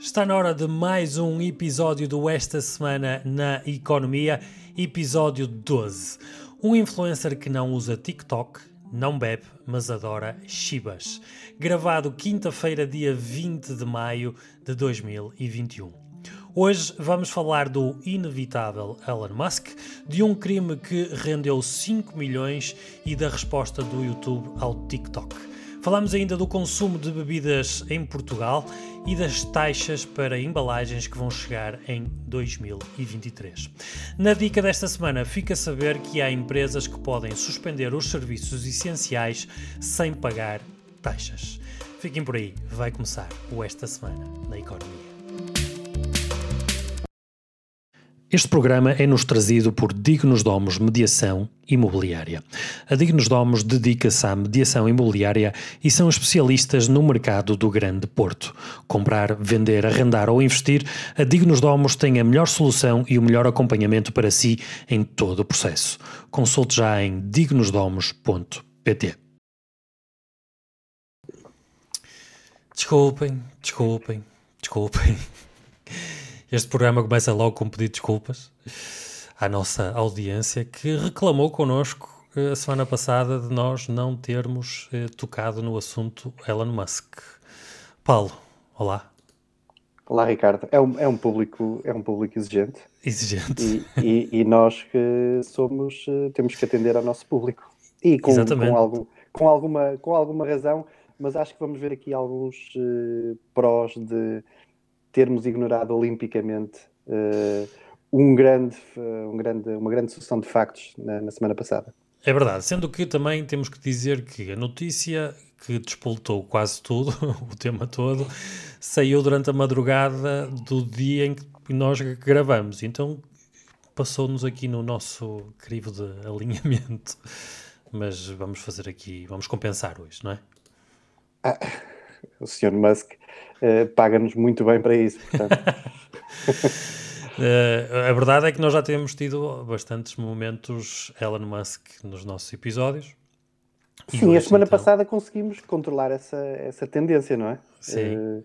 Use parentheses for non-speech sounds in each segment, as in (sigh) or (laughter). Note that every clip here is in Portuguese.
Está na hora de mais um episódio do Esta Semana na Economia, episódio 12. Um influencer que não usa TikTok, não bebe, mas adora chibas. Gravado quinta-feira, dia 20 de maio de 2021. Hoje vamos falar do inevitável Elon Musk, de um crime que rendeu 5 milhões e da resposta do YouTube ao TikTok. Falamos ainda do consumo de bebidas em Portugal e das taxas para embalagens que vão chegar em 2023. Na dica desta semana, fica a saber que há empresas que podem suspender os serviços essenciais sem pagar taxas. Fiquem por aí, vai começar o Esta Semana na Economia. Este programa é-nos trazido por Dignos Domos Mediação Imobiliária. A Dignos Domos dedica-se à mediação imobiliária e são especialistas no mercado do Grande Porto. Comprar, vender, arrendar ou investir, a Dignos Domos tem a melhor solução e o melhor acompanhamento para si em todo o processo. Consulte já em dignosdomos.pt. Desculpem, desculpem, desculpem. Este programa começa logo com um pedido de desculpas à nossa audiência que reclamou connosco eh, a semana passada de nós não termos eh, tocado no assunto Elon Musk. Paulo, olá. Olá, Ricardo. É um, é um, público, é um público exigente. Exigente. E, e, e nós que somos, eh, temos que atender ao nosso público. E com, com, algum, com, alguma, com alguma razão, mas acho que vamos ver aqui alguns uh, prós de termos ignorado olimpicamente uh, um grande, uh, um grande, uma grande sucessão de factos na, na, semana passada. É verdade, sendo que também temos que dizer que a notícia que despoltou quase tudo, (laughs) o tema todo, saiu durante a madrugada do dia em que nós gravamos. Então passou-nos aqui no nosso crivo de (laughs) alinhamento. Mas vamos fazer aqui, vamos compensar hoje, não é? Ah, o Sr. Musk uh, paga-nos muito bem para isso. Uh, (laughs) a verdade é que nós já temos tido bastantes momentos Elon Musk nos nossos episódios. Sim, hoje, a semana então... passada conseguimos controlar essa, essa tendência, não é? Sim. Uh,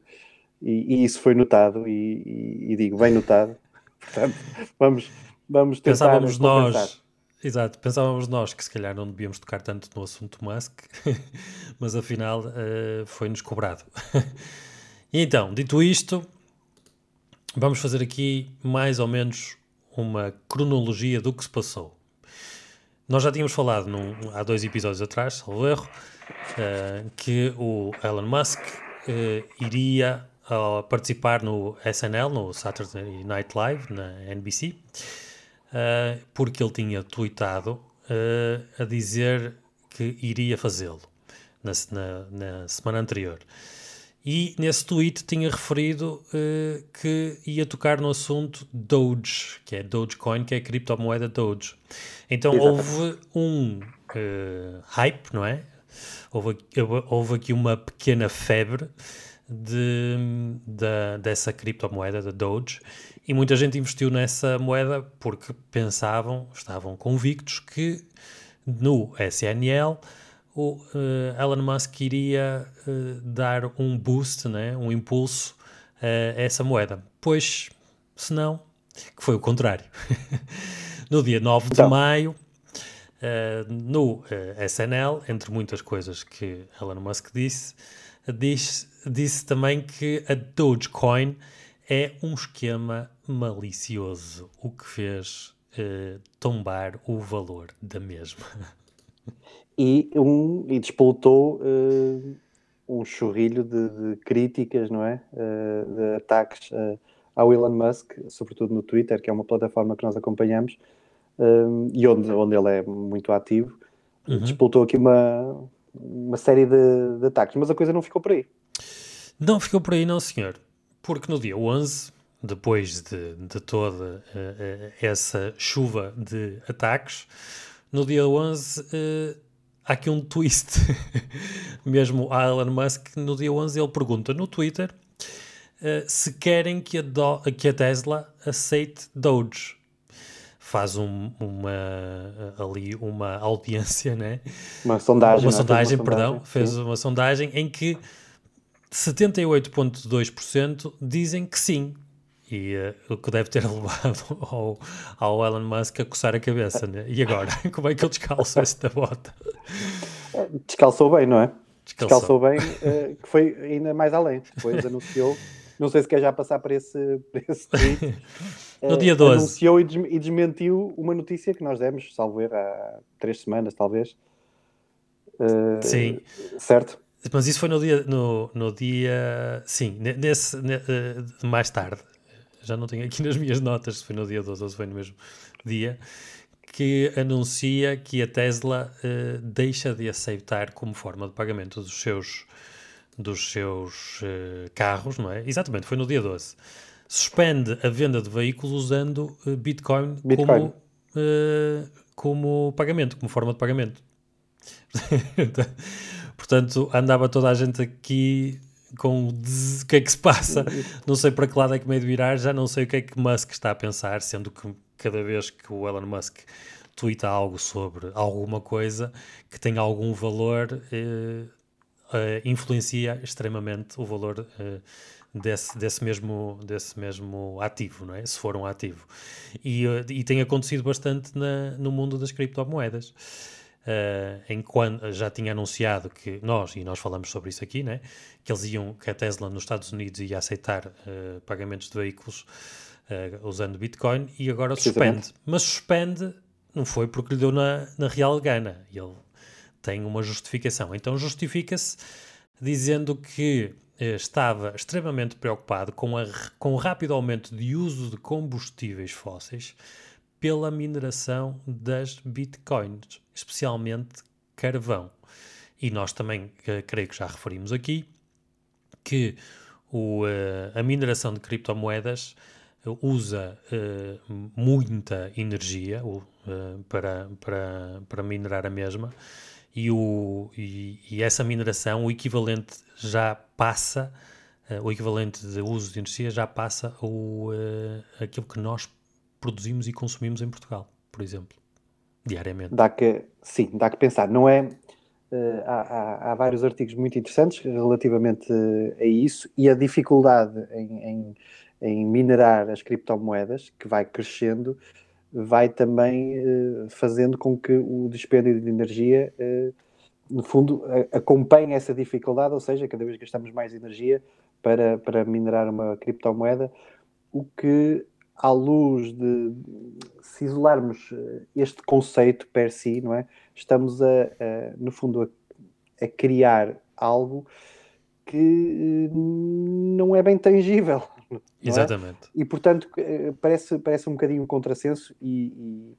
e, e, isso foi notado, e, e, e, digo, bem notado. (laughs) Portanto, vamos, vamos tentar Pensávamos nós, exato, pensávamos nós que se calhar não devíamos tocar tanto no assunto Musk, (laughs) mas afinal uh, foi-nos cobrado. E então, dito isto, vamos fazer aqui mais ou menos uma cronologia do que se passou. Nós já tínhamos falado num, há dois episódios atrás, salvo erro, uh, que o Elon Musk uh, iria uh, participar no SNL, no Saturday Night Live, na NBC, porque ele tinha tweetado a dizer que iria fazê-lo na, na, na semana anterior e nesse tweet tinha referido uh, que ia tocar no assunto Doge, que é Dogecoin, que é a criptomoeda Doge. Então houve um uh, hype, não é? Houve, houve aqui uma pequena febre de, de, dessa criptomoeda, da Doge, e muita gente investiu nessa moeda porque pensavam, estavam convictos que no SNL o uh, Elon Musk iria uh, dar um boost, né, um impulso uh, a essa moeda. Pois, se não, que foi o contrário. (laughs) no dia 9 então. de maio, no SNL, entre muitas coisas que Elon Musk disse, disse, disse também que a Dogecoin é um esquema malicioso, o que fez tombar o valor da mesma. (laughs) e, um, e despoltou uh, um chorrilho de, de, críticas, não é? Uh, de ataques uh, ao Elon Musk, sobretudo no Twitter, que é uma plataforma que nós acompanhamos e onde, onde ele é muito ativo. Uhum. Despoltou aqui uma, uma série de, de ataques, mas a coisa não ficou por aí. Não ficou por aí, não, senhor. Porque no dia 11, depois de, de toda essa chuva de ataques, no dia 11 uh, há aqui um twist. (laughs) Mesmo a Elon Musk, no dia 11, ele pergunta no Twitter uh, se querem que a, Do que a Tesla aceite Doge. Faz um, uma, ali uma audiência, né? Uma sondagem. Uma sondagem, uma perdão. Sondagem, fez uma sondagem em que 78,2% dizem que sim. E uh, o que deve ter (laughs) levado ao, ao Elon Musk a coçar a cabeça. Né? E agora? (laughs) Como é que ele descalçou esta bota? Descalçou bem, não é? Descalçou, descalçou bem, uh, que foi ainda mais além. Depois anunciou, não sei se quer já passar para esse, para esse tweet. (laughs) no uh, dia 12. Anunciou e, des e, desmentiu uma notícia que nós demos, salvo erro, há três semanas, talvez. Sim. Certo? Mas isso foi no dia, no, no dia sim, nesse, mais tarde, já não tenho aqui nas minhas notas se foi no dia 12 ou se foi no mesmo dia, que anuncia que a Tesla uh, deixa de aceitar como forma de pagamento dos seus, dos seus uh, carros, não é? Exatamente, foi no dia 12. Suspende a venda de veículos usando uh, Bitcoin, Bitcoin, Como, como pagamento, como forma de pagamento. (laughs) Portanto, andava toda a gente aqui com o que é que se passa, (laughs) não sei para que lado é que meio de virar, já não sei o que é que Musk está a pensar, sendo que cada vez que o Elon Musk twitta algo sobre alguma coisa que tem algum valor, eh, eh, influencia extremamente o valor eh, desse, desse, mesmo, desse mesmo ativo, não é? se for um ativo. E, eh, e tem acontecido bastante na, no mundo das criptomoedas. Uh, enquanto já tinha anunciado que nós, e nós falamos sobre isso aqui, né, que eles iam, que a Tesla nos Estados Unidos ia aceitar uh, pagamentos de veículos uh, usando Bitcoin e agora suspende. Mas suspende não foi porque lhe deu na, na real gana. Ele tem uma justificação. Então justifica-se dizendo que estava extremamente preocupado com, a, com o rápido aumento de uso de combustíveis fósseis pela mineração das bitcoins, especialmente carvão. E nós também, uh, creio que já referimos aqui, que o, uh, a mineração de criptomoedas uh, usa muita energia para, para, para minerar a mesma e, o, e, e, essa mineração, o equivalente já passa, o equivalente de uso de energia já passa o, aquilo que nós produzimos e consumimos em Portugal, por exemplo, diariamente. Dá que, sim, dá que pensar. Não é. Uh, há, há, há, vários artigos muito interessantes relativamente a isso e a dificuldade em, em, em minerar as criptomoedas, que vai crescendo, vai também uh, fazendo com que o dispêndio de energia, uh, no fundo, acompanhe essa dificuldade, ou seja, cada vez gastamos mais energia para, para minerar uma criptomoeda, o que à luz de se isolarmos eh, este conceito per si, não é? Estamos a, a no fundo a, a, criar algo que eh, não é bem tangível. (laughs) É? Exatamente. É? E portanto eh, parece, parece um bocadinho um contrassenso e,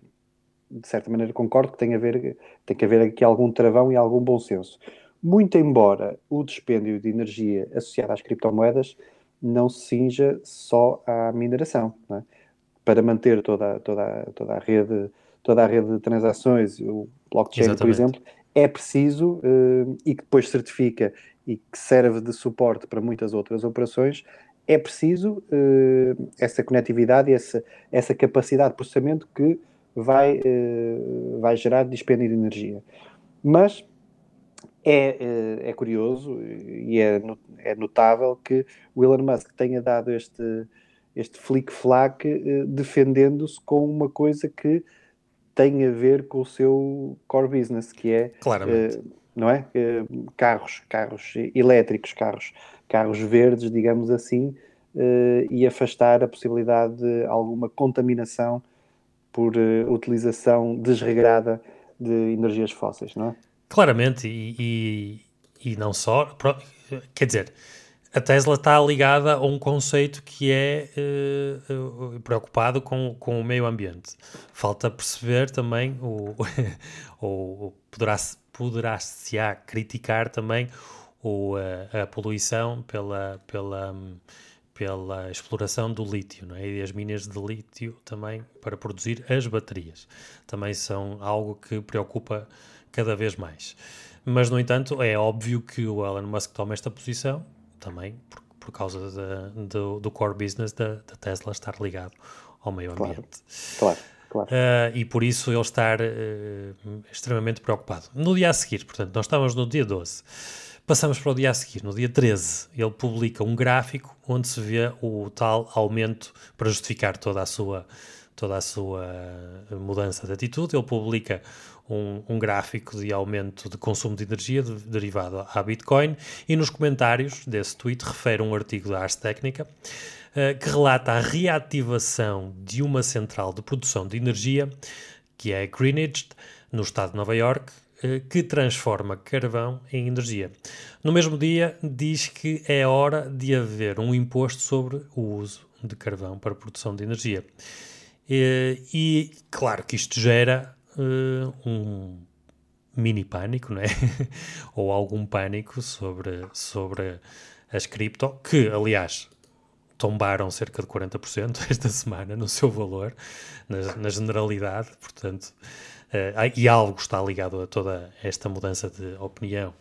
e, de certa maneira concordo que tem, a ver, tem que haver aqui algum travão e algum bom senso. Muito embora o dispêndio de energia associado às criptomoedas não se cinja só à mineração. É? Para manter toda, toda, toda, a rede, toda a rede de transações, o blockchain, Exatamente. por exemplo, é preciso uh, e que depois certifica e que serve de suporte para muitas outras operações, é preciso uh, essa conectividade e essa, essa capacidade de processamento que vai, uh, vai gerar dispêndio de energia. Mas é, é, é curioso e é, é notável que o Elon Musk tenha dado este, este flick-flack eh, defendendo-se com uma coisa que tem a ver com o seu core business, que é, Claramente. Uh, não é? Carros, carros elétricos, carros, carros verdes, digamos assim, e afastar a possibilidade de alguma contaminação por utilização desregrada de energias fósseis, não é? Claramente, e, e, e não só, quer dizer, a Tesla está ligada a um conceito que é uh, preocupado com, com o meio ambiente. Falta perceber também, o, (laughs) ou poderá-se poderá -se criticar também o, a, a poluição pela, pela, pela exploração do lítio não é? e as minas de lítio também para produzir as baterias. Também são algo que preocupa cada vez mais. Mas, no entanto, é óbvio que o Elon Musk toma esta posição também por, por causa do, do, core business da, da, Tesla estar ligado ao meio ambiente. Claro, claro. Uh, e por isso ele estar uh, extremamente preocupado. No dia a seguir, portanto, nós estávamos no dia 12. Passamos para o dia a seguir, no dia 13, ele publica um gráfico onde se vê o tal aumento para justificar toda a sua, toda a sua mudança de atitude. Ele publica um, um gráfico de aumento de consumo de energia de, derivado à Bitcoin e nos comentários desse tweet refere um artigo da Ars Técnica uh, que relata a reativação de uma central de produção de energia que é Greenwich, no estado de Nova York, eh, que transforma carvão em energia. No mesmo dia, diz que é hora de haver um imposto sobre o uso de carvão para produção de energia. E, e claro que isto gera uh, um mini pânico, não é? (laughs) Ou algum pânico sobre, sobre as cripto, que aliás tombaram cerca de 40% (laughs) esta semana no seu valor, na, na generalidade, portanto uh, e algo está ligado a toda esta mudança de opinião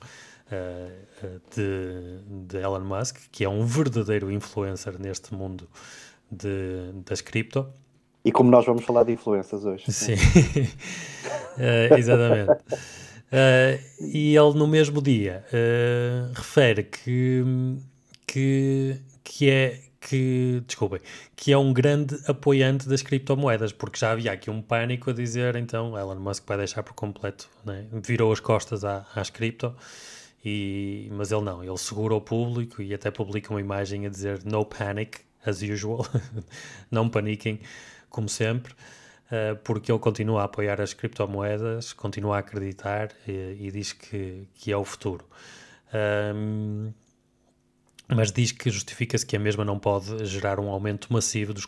uh, de, de, Elon Musk, que é um verdadeiro influencer neste mundo de, das cripto. E como nós vamos falar de influências hoje. Sim, uh, (laughs) exatamente. Uh, e ele no mesmo dia uh, refere que, que, que é que, desculpem, que é um grande apoiante das criptomoedas, porque já havia aqui um pânico a dizer, então, Elon Musk vai deixar por completo, né? virou as costas à, às cripto, e, mas ele não, ele segura o público e até publica uma imagem a dizer no panic, as usual, (laughs) não paniquem, como sempre, uh, porque ele continua a apoiar as criptomoedas, continua a acreditar e, e diz que, que é o futuro. Um, mas diz que justifica-se que a mesma não pode gerar um aumento massivo dos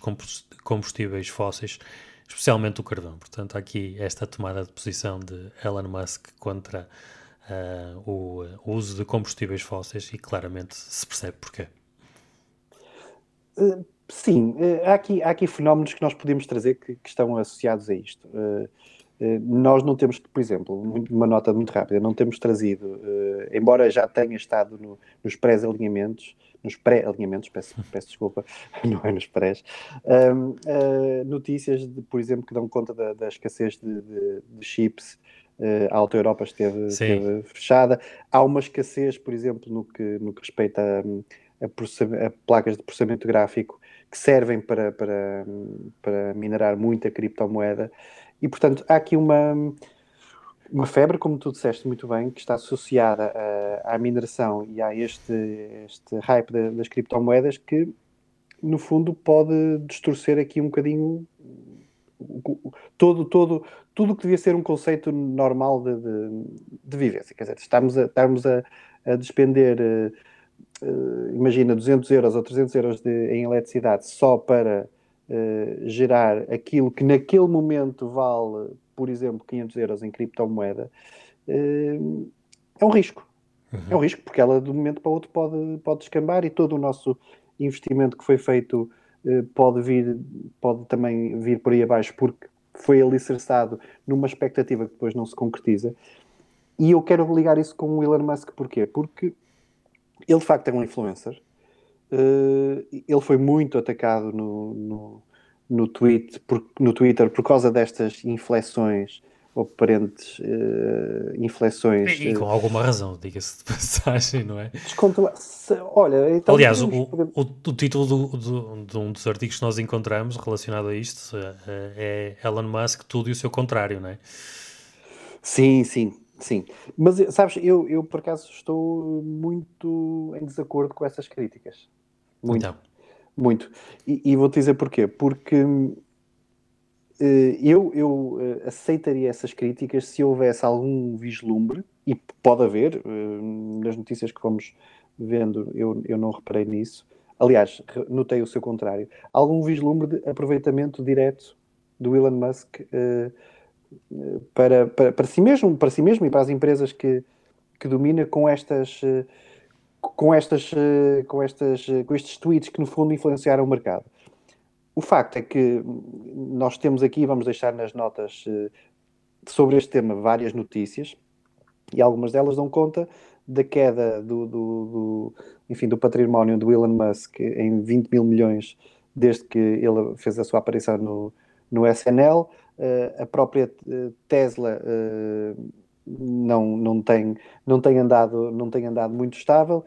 combustíveis fósseis, especialmente o carvão. Portanto, aqui esta tomada de posição de Elon Musk contra uh, o, uso de combustíveis fósseis e claramente se percebe porquê. Sim, uh, há, aqui, há aqui fenómenos que nós podemos trazer que, que estão associados a isto. nós não temos, por exemplo, uma nota muito rápida, não temos trazido embora já tenha estado no, nos pré-alinhamentos, nos pré-alinhamentos, peço, peço, desculpa, (laughs) não é nos pré, um, uh, notícias, de, por exemplo, que dão conta da, da escassez de, de, de chips. A Alta Europa esteve, esteve, fechada. Há uma escassez, por exemplo, no que, no que respeita a, a, a placas de processamento gráfico que servem para, para, para minerar muita criptomoeda. E, portanto, há aqui uma, uma febre, como tu disseste muito bem, que está associada à, à mineração e a este, este hype das criptomoedas que, no fundo, pode distorcer aqui um bocadinho todo, todo, tudo que devia ser um conceito normal de, de, de vivência. Quer dizer, estamos a, estamos a, a despender, uh, uh, imagina, 200 euros ou 300 euros de, em eletricidade só para uh, gerar aquilo que naquele momento vale por exemplo, 500 euros em criptomoeda, eh, é um risco. Uhum. É um risco porque ela de um momento para o outro pode, pode descambar e todo o nosso investimento que foi feito pode vir, pode também vir por aí abaixo porque foi alicerçado numa expectativa que depois não se concretiza. E eu quero ligar isso com o Elon Musk, porquê? Porque ele de facto é um influencer. Uh, ele foi muito atacado no, no, no, tweet, por, no Twitter por causa destas inflexões ou aparentes uh, inflexões. E, e, com alguma razão, diga-se de (laughs) passagem, não é? Olha, então Aliás, o, o, o, título do, do, de um dos artigos que nós encontramos relacionado a isto é Elon Musk, tudo e o seu contrário, não é? Sim, sim, sim. Mas, sabes, eu, eu por acaso estou muito em desacordo com essas críticas. Muito. Então. Muito. E, e vou-te dizer porquê. Porque uh, eu, eu uh, aceitaria essas críticas se houvesse algum vislumbre, e pode haver, uh, nas notícias que fomos vendo, eu, eu não reparei nisso. Aliás, notei o seu contrário. Algum vislumbre de aproveitamento direto do Elon Musk para, para, para si mesmo, para si mesmo e para as empresas que, que domina com estas com, estas, com, estas, com estes tweets que, no fundo, influenciaram o mercado. O facto é que nós temos aqui, vamos deixar nas notas eh, sobre este tema várias notícias e algumas delas dão conta da queda do, do, do, enfim, do património do Elon Musk em 20 mil milhões desde que ele fez a sua aparição no, no SNL. Uh, a própria Tesla uh, não, não, tem, não, tem andado, não tem andado muito estável.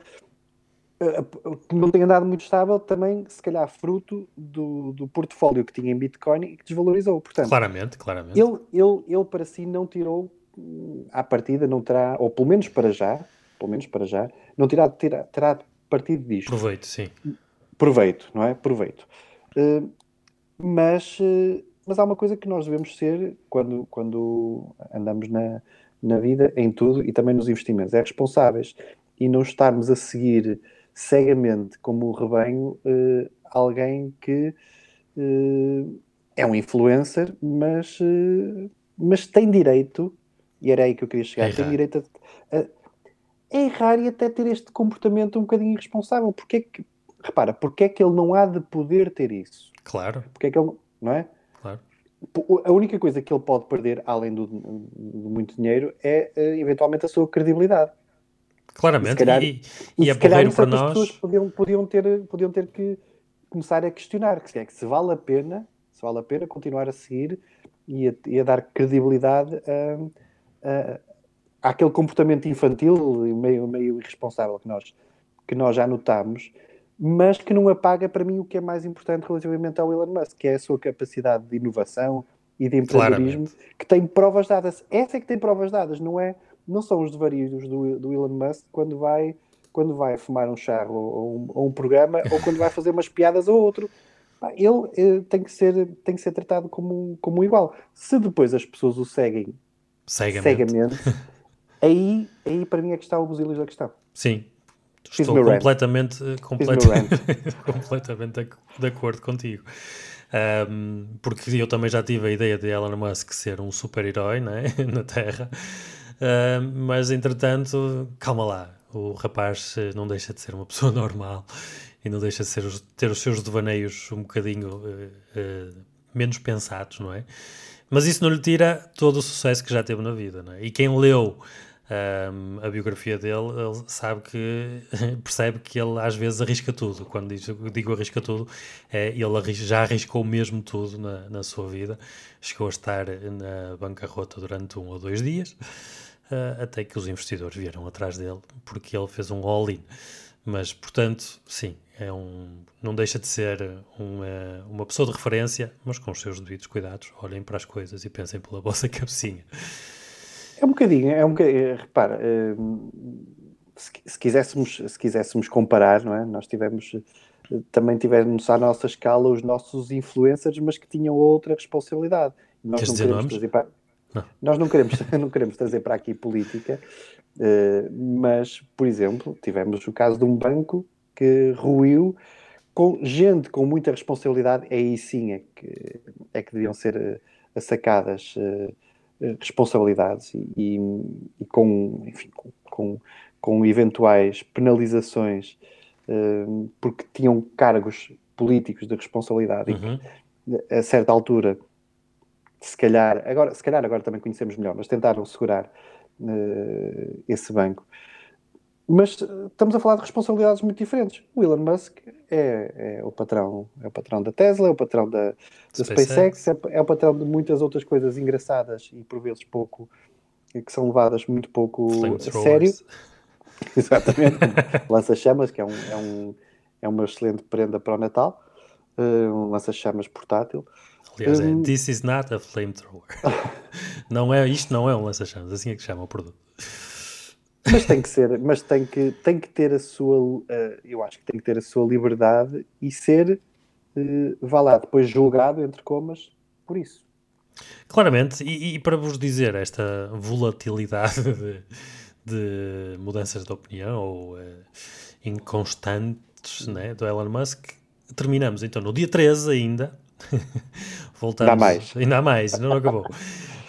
Não tem andado muito estável também, se calhar, fruto do, do portfólio que tinha em Bitcoin e que desvalorizou. Portanto, claramente, claramente. Ele, ele, ele para si não tirou, à partida, não terá, ou pelo menos para já, pelo menos para já, não terá, terá, terá partido disto. Proveito, sim. Proveito, não é? Proveito. Uh, mas, uh, mas há uma coisa que nós devemos ser quando, quando andamos na, na vida, em tudo e também nos investimentos, é responsáveis e não estarmos a seguir cegamente como o rebanho uh, alguém que é um influencer, mas, mas tem direito, e era aí que eu queria chegar, é tem direito a, a é errar e até ter este comportamento um bocadinho irresponsável. Porque é que, repara, porque é que ele não há de poder ter isso? Claro. Porque é que ele, não é? A única coisa que ele pode perder, além do, do muito dinheiro, é uh, eventualmente a sua credibilidade. Claramente, e, calhar, e, e, e é porreiro para nós. As pessoas podiam, podiam, ter, podiam ter que começar a questionar que, é que se vale a pena, se vale a pena continuar a seguir e a, e a dar credibilidade a, a, aquele comportamento infantil e meio, meio irresponsável que nós, que nós já notamos, mas que não apaga para mim o que é mais importante relativamente ao Elon Musk, que é a sua capacidade de inovação e de empreendedorismo, Claramente. que tem provas dadas. Essa é que tem provas dadas, não é? Não são os devarios do, do Elon Musk quando vai quando vai fumar um charro ou um, ou um programa ou quando vai fazer umas piadas ou outro. Ele, ele, tem, que ser, tem que ser tratado como, como igual. Se depois as pessoas o seguem cegamente, cegamente Aí, aí para mim é que está o busilis da questão. Sim. Fiz Estou completamente, completamente, (laughs) completamente de, de acordo contigo. Um, porque eu também já tive a ideia de Elon Musk ser um super-herói né, (laughs) na Terra, um, mas entretanto, calma lá, o rapaz eh, não deixa de ser uma pessoa (laughs) normal e não deixa de ser, ter os seus devaneios um bocadinho uh, uh, menos pensados, não é? Mas isso não lhe tira todo o sucesso que já teve na vida, não é? E quem leu um, a biografia dele, ele sabe que (laughs) percebe que ele às vezes arrisca tudo. Quando digo, digo arrisca tudo, é, ele já arriscou mesmo tudo na, na sua vida. Chegou a estar na bancarrota durante um ou dois dias, uh, até que os investidores vieram atrás dele, porque ele fez um all-in. Mas, portanto, sim, é um, não deixa de ser uma, uma pessoa de referência, mas com os seus devidos cuidados. Olhem para as coisas e pensem pela (laughs) vossa cabecinha. É um bocadinho, é um bocadinho, eh, repara, hum, se, se, quiséssemos, se quiséssemos comparar, não é? Nós tivemos, eh, também tivemos à nossa escala os nossos influencers, mas que tinham outra responsabilidade. Nós Queres não queremos nomes? trazer para, não. Nós não queremos, (laughs) não queremos trazer para aqui política, mas, por exemplo, tivemos o caso de um banco que ruiu com gente com muita responsabilidade, aí sim é que, é que deviam ser sacadas eh, responsabilidades e, e, e com, enfim, com, com, com, eventuais penalizações uh, porque tinham cargos políticos de responsabilidade uhum. e que, a certa altura se calhar, agora, se calhar agora também conhecemos melhor, mas tentaram segurar uh, esse banco mas eh, estamos a falar de responsabilidades muito diferentes. O Elon Musk é, é o patrão, é o patrão da Tesla, é o patrão da, da SpaceX, é, é, o patrão de muitas outras coisas engraçadas e por vezes pouco que são levadas muito pouco a sério. (laughs) Exatamente. lança-chamas, que é, um, é, um, é uma excelente prenda para o Natal. Uh, um lança-chamas portátil. Aliás, um, é, this is not a flamethrower. (laughs) não é, isto não é um lança-chamas, assim é que chama o produto. Mas tem que ser, mas tem que, tem que ter a sua, uh, eu acho que tem que ter a sua liberdade e ser, uh, vá lá, depois julgado, entre comas, por isso. Claramente, e, e para vos dizer esta volatilidade (laughs) de, de mudanças de opinião ou uh, inconstantes né, do Elon Musk, terminamos então no dia 13 ainda. (laughs) Voltamos. Ainda mais. Ainda há mais, não acabou.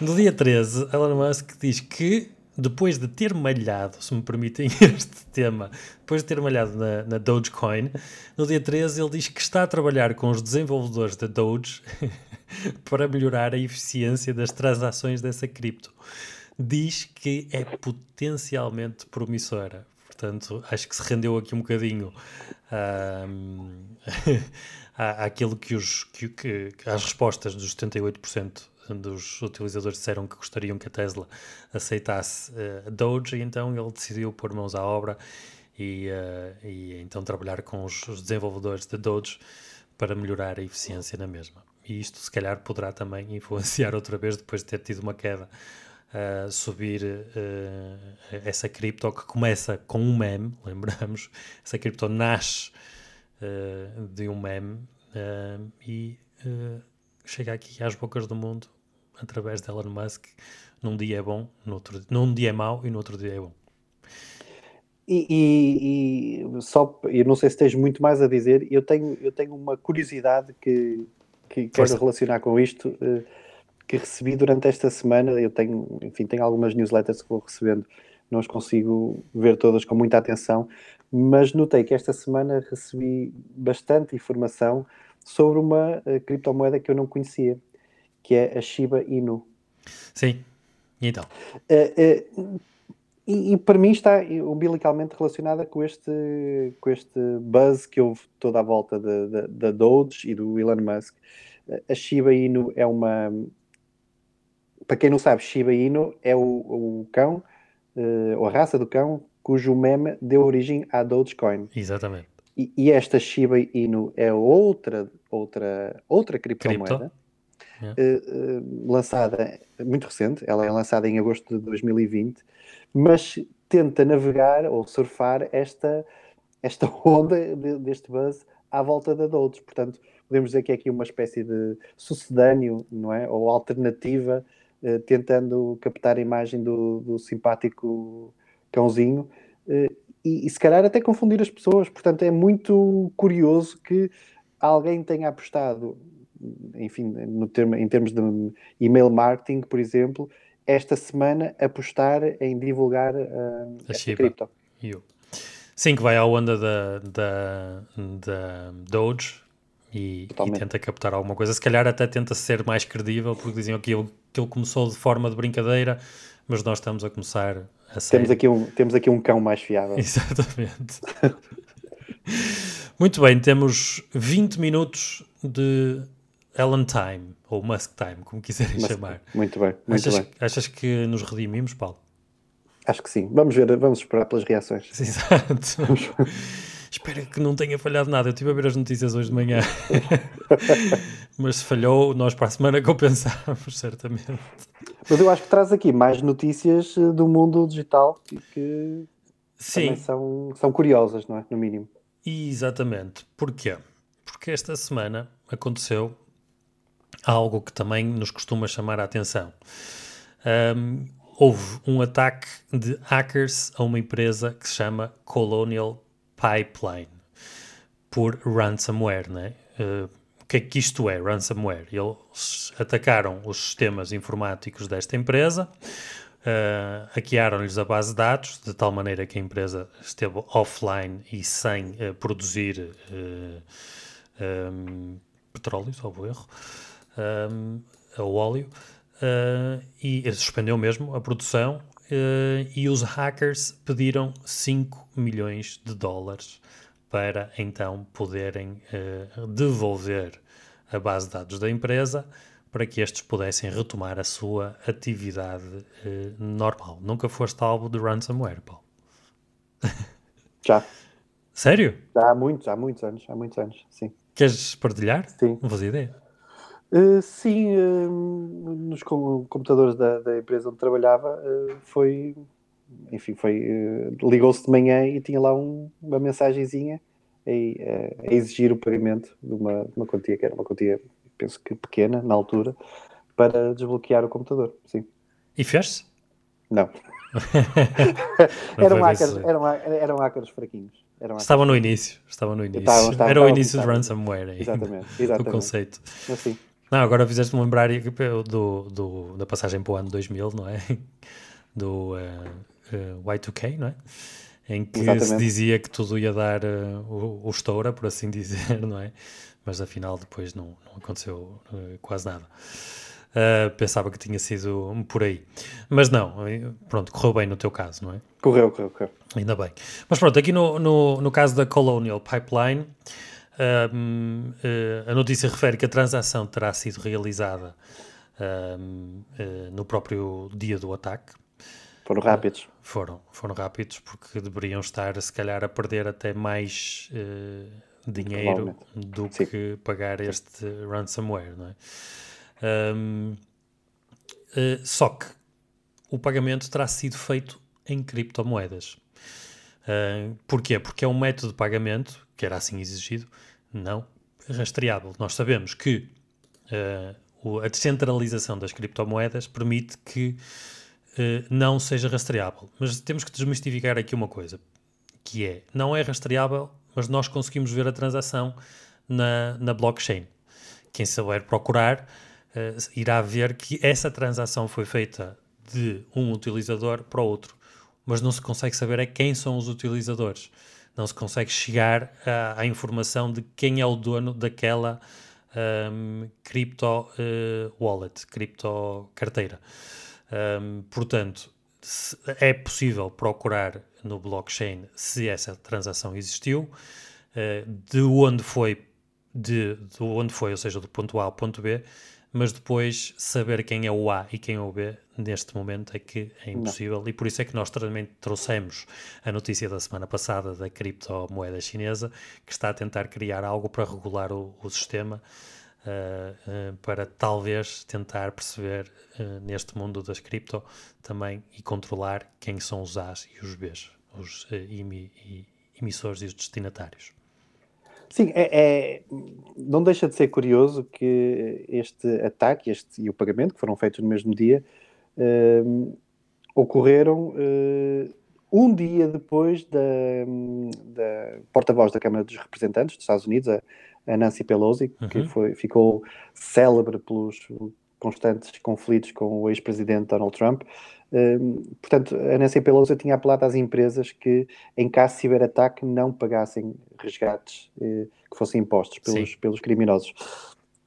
No dia 13, Elon Musk diz que depois de ter malhado, se me permitem (laughs) este tema, depois de ter malhado na, na Dogecoin, no dia 13 ele diz que está a trabalhar com os desenvolvedores da Doge (laughs) para melhorar a eficiência das transações dessa cripto. Diz que é potencialmente promissora. Portanto, acho que se rendeu aqui um bocadinho um, (laughs) àquilo que os que, que, as respostas dos 78% dos utilizadores disseram que gostariam que a Tesla aceitasse uh, a Doge, e então ele decidiu pôr mãos à obra e, uh, e então trabalhar com os, os desenvolvedores da Doge para melhorar a eficiência na mesma. E isto, se calhar, poderá também (laughs) influenciar outra vez, depois de ter tido uma queda, uh, subir uh, essa cripto que começa com um meme, (laughs) lembramos, essa cripto nasce uh, de um meme e chega aqui às bocas do mundo através de Elon Musk. Num dia é bom, no outro, num dia é mau e no outro dia é bom. E, e, e, só, eu não sei se tens muito mais a dizer, eu tenho, eu tenho uma curiosidade que, que quero relacionar com isto, uh, que recebi durante esta semana. Eu tenho, enfim, tenho algumas newsletters que vou recebendo, não as consigo ver todas com muita atenção, mas notei que esta semana recebi bastante informação sobre uma uh, criptomoeda que eu não conhecia, que é a Shiba Inu. Sim, e então? Uh, uh, e, e, para mim está umbilicalmente relacionada com este, com este buzz que houve toda à volta da Doge e do Elon Musk. A Shiba Inu é uma. Para quem não sabe, Shiba Inu é o, o cão, ou a raça do cão, cujo meme deu origem à Dogecoin. Exatamente. E, e, esta Shiba Inu é outra, outra, outra criptomoeda yeah. uh, uh, lançada, muito recente, ela é lançada em agosto de 2020, mas tenta navegar ou surfar esta, esta (laughs) onda de, deste buzz à volta da Doge. Portanto, podemos dizer que é aqui uma espécie de sucedâneo, não é? Ou alternativa, uh, tentando captar a imagem do, do simpático cãozinho e, e se calhar até confundir as pessoas. Portanto, é muito curioso que alguém tenha apostado, enfim, no termo, em termos de email marketing, por exemplo, esta semana apostar em divulgar uh, a esta cripto. You. Sim, que vai à onda da, da, da Doge e, e, tenta captar alguma coisa. Se calhar até tenta ser mais credível, porque diziam que ele, que ele começou de forma de brincadeira, mas nós estamos a começar temos aqui, um, temos aqui um cão mais fiável. (laughs) Exatamente. Muito bem, temos 20 minutos de Ellen Time, ou Musk Time, como quiserem Musk, chamar. Muito bem, muito achas, bem. Achas que nos redimimos, Paulo? Acho que sim. Vamos ver, vamos esperar pelas reações. Exato. (laughs) Espero que não tenha falhado nada. Eu estive a ver as notícias hoje de manhã. (laughs) Mas se falhou, nós para a semana compensamos, certamente. Mas eu acho que traz aqui mais notícias eh, do mundo digital que Sim. também são, são curiosas, não é? No mínimo. Exatamente. Porquê? Porque esta semana aconteceu algo que também nos costuma chamar a atenção. Um, houve um ataque de hackers a uma empresa que se chama Colonial Pipeline por ransomware, né? Uh, o que é que isto é, ransomware? Eles atacaram os sistemas informáticos desta empresa, uh, hackearam-lhes a base de dados, de tal maneira que a empresa esteve offline e sem uh, produzir uh, um, petróleo, salvo erro, um, ou óleo, uh, e suspendeu mesmo a produção uh, e os hackers pediram 5 milhões de dólares para então poderem uh, devolver a base de dados da empresa para que estes pudessem retomar a sua atividade uh, normal. Nunca foste alvo de ransomware, Paulo? (laughs) Já. Sério? Já há muitos, há muitos anos, há muitos anos, sim. Queres partilhar? Sim. Não fazia ideia. Uh, sim, uh, nos computadores da, da, empresa onde trabalhava uh, foi, enfim, foi ligou-se de manhã e tinha lá um, uma mensagenzinha a, a, exigir o pagamento de uma, de uma quantia que era uma quantia, penso que pequena na altura, para desbloquear o computador. Sim. E fez-se? Não. (laughs) eram, hackers, eram, eram hackers fraquinhos. Estavam no início. Estavam no início. Estavam, estavam, Era o início de ransomware. Aí, exatamente, (laughs) exatamente. O conceito. Mas, sim. Não, agora fizeste-me lembrar do, do, da passagem para o ano 2000, não é? (laughs) Do uh, uh, Y2K, não é? Em que Exatamente. se dizia que tudo ia dar uh, o, o estoura, por assim (laughs) dizer, não é? Mas afinal depois não, não aconteceu quase nada. pensava que tinha sido por aí. Mas não, pronto, correu bem no teu caso, não é? Correu, correu, correu. Ainda bem. Mas pronto, aqui no, no, no caso da Colonial Pipeline, uh, a notícia refere que a transação terá sido realizada um, uh, no próprio dia do ataque. Foram rápidos. Uh, foram, foram rápidos porque deveriam estar, se calhar, a perder até mais uh, dinheiro do Sim. que pagar este ransomware, não é? Um, só que o pagamento terá sido feito em criptomoedas. Uh, porquê? Porque é um método de pagamento, que era assim exigido, não rastreável. Nós sabemos que uh, a descentralização das criptomoedas permite que uh, não seja rastreável. Mas temos que desmistificar aqui uma coisa, que é, não é rastreável, mas nós conseguimos ver a transação na, na blockchain. Quem souber procurar uh, irá ver que essa transação foi feita de um utilizador para outro, mas não se consegue saber é quem são os utilizadores não se consegue chegar à, à informação de quem é o dono daquela um, crypto uh, wallet, cripto carteira. Um, portanto, é possível procurar no blockchain se essa transação existiu, uh, de onde foi, de, de onde foi, ou seja, do ponto A ao ponto B, mas depois saber quem é o A e quem é o B neste momento é que é impossível Não. e por isso é que nós também trouxemos a notícia da semana passada da criptomoeda chinesa que está a tentar criar algo para regular o, o sistema uh, uh, para talvez tentar perceber uh, neste mundo das cripto também e controlar quem são os A's e os B's, os emissores e os destinatários. Sim, é, é, não deixa de ser curioso que este ataque este, e o pagamento, que foram feitos no mesmo dia, uh, ocorreram uh, um dia depois da, da porta-voz da Câmara dos Representantes dos Estados Unidos, a, a Nancy Pelosi, uhum. que foi, ficou célebre pelos constantes conflitos com o ex-presidente Donald Trump, portanto, a Nancy Pelosi tinha apelado às empresas que, em caso de ciberataque, não pagassem resgates uh, que fossem impostos pelos, pelos criminosos.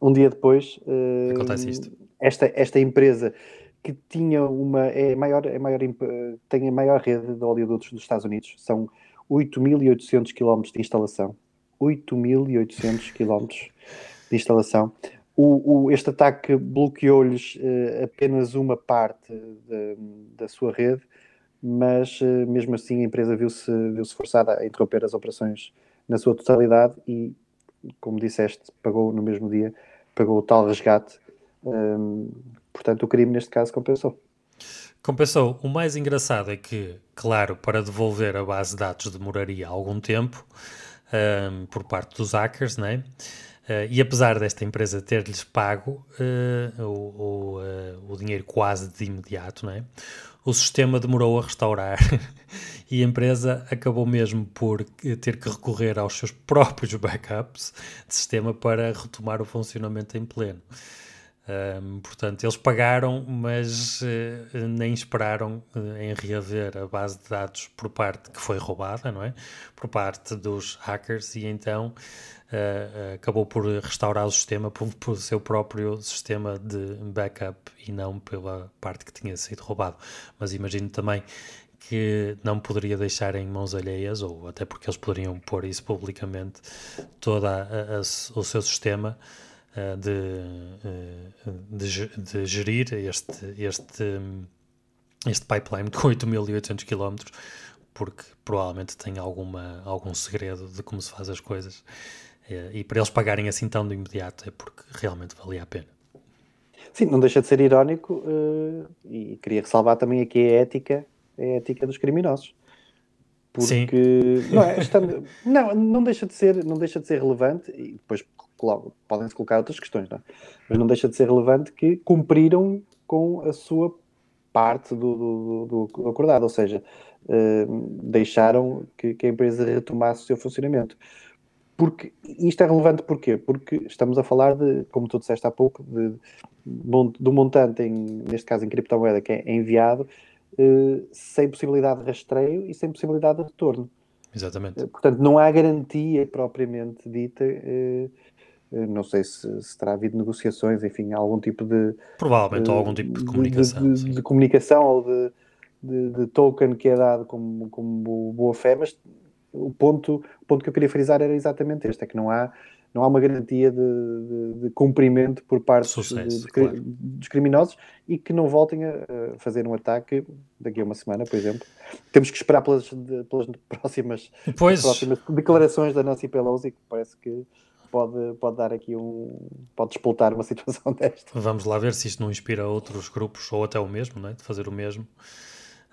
Um dia depois, uh, acontece isto. Esta, esta empresa que tinha uma é maior, é maior tem a maior rede de oleodutos dos Estados Unidos, são 8.800 km de instalação. 8.800 km de instalação o, o, este ataque bloqueou-lhes uh, apenas uma parte de, da sua rede, mas uh, mesmo assim a empresa viu-se viu forçada a interromper as operações na sua totalidade e, como disseste, pagou no mesmo dia, pagou o tal resgate. Um, portanto, o crime neste caso compensou. Compensou. O mais engraçado é que, claro, para devolver a base de dados demoraria algum tempo um, por parte dos hackers, não é? Uh, e apesar desta empresa ter-lhes pago uh, o, o, uh, o, dinheiro quase de imediato, é? o sistema demorou a restaurar (laughs) e a empresa acabou mesmo por ter que recorrer aos seus (laughs) próprios backups de sistema para retomar o funcionamento em pleno. Um, portanto, eles pagaram, mas uh, nem esperaram uh, em reaver a base de dados por parte que foi roubada, não é? Por parte dos hackers, e então uh, acabou por restaurar o sistema por, por seu próprio sistema de backup e não pela parte que tinha sido roubado. Mas imagino também que não poderia deixar em mãos alheias, ou até porque eles poderiam pôr isso publicamente, todo o seu sistema de, uh, de, gerir este, este, este pipeline com 8.800 km, porque provavelmente tem alguma, algum segredo de como se faz as coisas e para eles pagarem assim tão de imediato é porque realmente valia a pena. Sim, não deixa de ser irónico e queria ressalvar também aqui a ética, a ética dos criminosos. Porque Sim. Não, é, estando, não, não, deixa de ser, não deixa de ser relevante e depois podem-se colocar outras questões, não é? mas não deixa de ser relevante que cumpriram com a sua parte do, do, do, do acordado, ou seja, uh, deixaram que, que, a empresa retomasse o seu funcionamento. Porque isto é relevante porquê? Porque estamos a falar de, como tu disseste há pouco, de, do montante, em, neste caso em criptomoeda, que é enviado, eh, sem possibilidade de rastreio e sem possibilidade de retorno. Exatamente. Eh, portanto, não há garantia propriamente dita. Eh, não sei se, se terá havido negociações, enfim, algum tipo de. Provavelmente, ou algum tipo de comunicação. De, de, de comunicação ou de, de, token que é dado como, como boa fé, mas o ponto, o ponto que eu queria frisar era exatamente este: é que não há não há uma garantia de, de, de cumprimento por parte Sucesso, de, claro. dos criminosos e que não voltem a, fazer um ataque daqui a uma semana, por exemplo. Temos que esperar pelas, pelas próximas, próximas declarações da Nancy Pelosi, que parece que pode, pode dar aqui um. pode despoltar uma (laughs) situação desta. Vamos lá ver se isto não inspira outros grupos, ou até o mesmo, não é? de fazer o mesmo.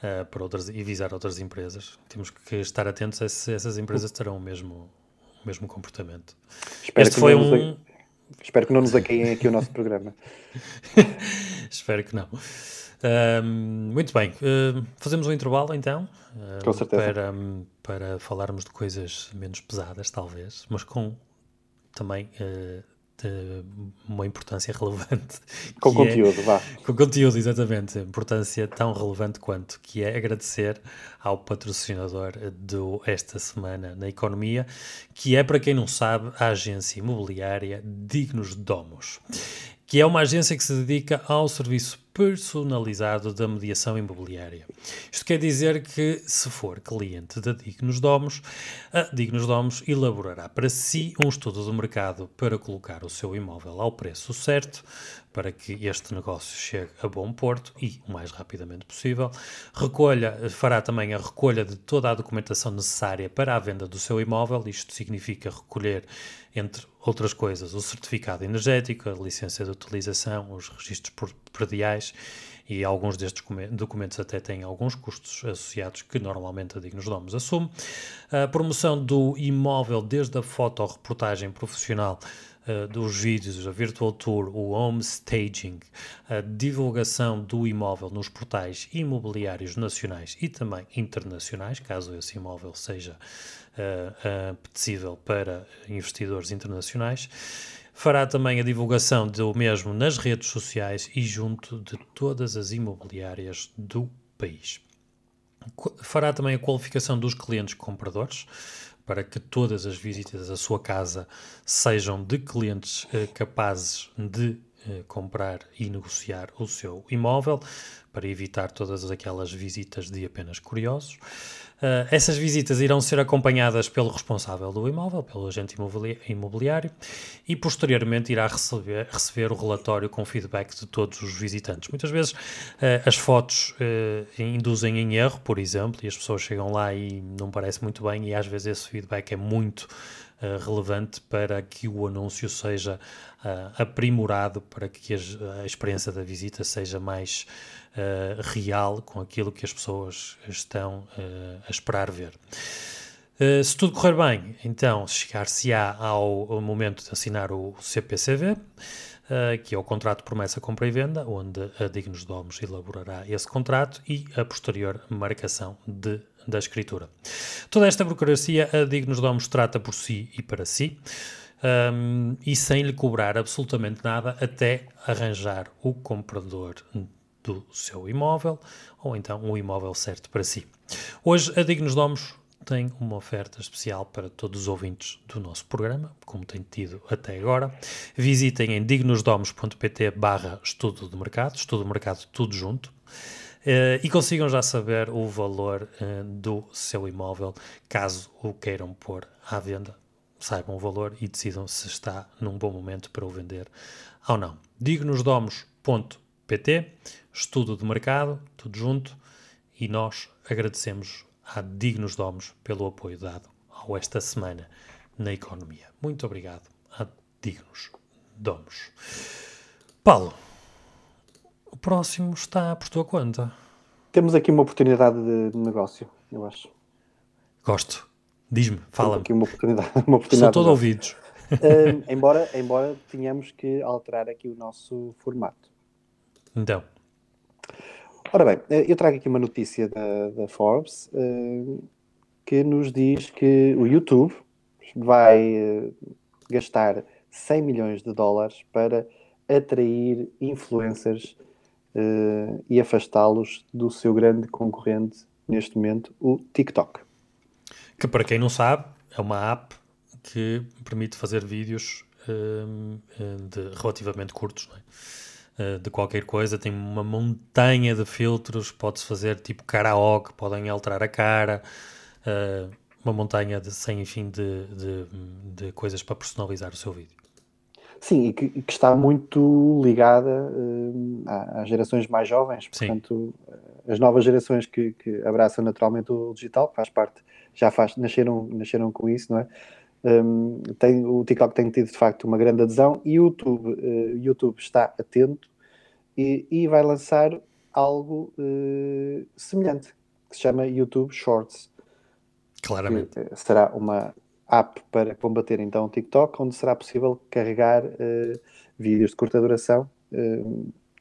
Uh, para outras, e visar outras empresas. Temos que estar atentos a se essas empresas terão o mesmo, o mesmo comportamento. Espero este foi um. Espero que não nos aqueiem aqui o nosso programa. (laughs) Espero que não. Uh, muito bem, uh, fazemos um intervalo então. com certeza. Para, para falarmos de coisas menos pesadas, talvez, mas com também uh, de uma importância (laughs) relevante. Com é conteúdo, é, vá. Com conteúdo, exatamente. Importância tão relevante quanto, que é agradecer ao patrocinador do esta semana na economia, que é, para quem não sabe, a agência imobiliária Dignos Domos que é uma agência que se dedica ao serviço personalizado da mediação imobiliária. Isto quer dizer que, se for cliente da Dignos Domos, a Dignos Domos elaborará para si um estudo do mercado para colocar o seu imóvel ao preço certo, para que este negócio chegue a bom porto e o mais rapidamente possível. Recolha, fará também a recolha de toda a documentação necessária para a venda do seu imóvel. Isto significa recolher, entre outras coisas, o certificado energético, a licença de utilização, os registros prediais e alguns destes documentos até têm alguns custos associados que normalmente a Dignos Domos assume. A promoção do imóvel desde a fotoreportagem profissional uh, dos vídeos, a virtual tour, o home staging, a divulgação do imóvel nos portais imobiliários nacionais e também internacionais, caso esse imóvel seja uh, apetecível para investidores internacionais. Fará também a divulgação do mesmo nas redes sociais e junto de todas as imobiliárias do país. Fará também a qualificação dos clientes compradores para que todas as visitas à sua casa sejam de clientes eh, capazes de eh, comprar e negociar o seu imóvel, para evitar todas aquelas visitas de apenas curiosos. Uh, essas visitas irão ser acompanhadas pelo responsável do imóvel, pelo agente imobiliário, e posteriormente irá receber, receber o relatório com feedback de todos os visitantes. Muitas vezes uh, as fotos uh, induzem em erro, por exemplo, e as pessoas chegam lá e não parece muito bem, e às vezes esse feedback é muito relevante para que o anúncio seja aprimorado, para que a experiência da visita seja mais uh, real com aquilo que as pessoas estão uh, a esperar ver. Uh, se tudo correr bem, então chegar-se-á ao, momento de assinar o CPCV, que é o contrato de promessa, compra e venda, onde a Dignos Domos elaborará esse contrato e a posterior marcação de, da escritura. Toda esta burocracia a Dignos Domos trata por si e para si. Um, e sem lhe cobrar absolutamente nada até arranjar o comprador do seu imóvel ou então um imóvel certo para si. Hoje a Dignos Domos tem uma oferta especial para todos os ouvintes do nosso programa, como tem tido até agora. Visitem em dignosdomos.pt barra estudo de mercado, estudo de mercado tudo junto, uh, e consigam já saber o valor uh, do seu imóvel, caso o queiram pôr à venda. Saibam o valor e decidam se está num bom momento para o vender ou não. dignosdomos.pt estudo de mercado, tudo junto, e nós agradecemos a Dignos Domos pelo apoio dado ao esta semana na economia. Muito obrigado a Dignos Domos. Paulo, o próximo está por tua conta. Temos aqui uma oportunidade de negócio, eu acho. Gosto. Diz-me, fala-me. aqui uma oportunidade. Uma oportunidade Sou todo ouvidos. Uh, embora, embora tenhamos que alterar aqui o nosso formato. Então. Ora bem, eh, eu trago aqui uma notícia da, da Forbes uh, que nos diz que o YouTube vai uh, gastar 100 milhões de dólares para atrair influencers uh, e afastá-los do seu grande concorrente neste momento, o TikTok. Que para quem não sabe, é uma app que permite fazer vídeos de relativamente curtos, não é? Eh, de qualquer coisa, tem uma montanha de filtros, pode-se fazer tipo karaoke, podem alterar a cara, uh, uma montanha de, sem fim de, de, de coisas para personalizar o seu vídeo. Sim, e que, que está muito ligada uh, às gerações mais jovens, portanto, Sim. as novas gerações que, que, abraçam naturalmente o digital, faz parte, já faz, nasceram, nasceram com isso, não é? Um, tem, o TikTok tem tido de facto uma grande adesão e o YouTube, uh, YouTube está atento e, e vai lançar algo uh, semelhante que se chama YouTube Shorts. Claramente. Que, será uma app para combater então o TikTok, onde será possível carregar uh, vídeos de curta duração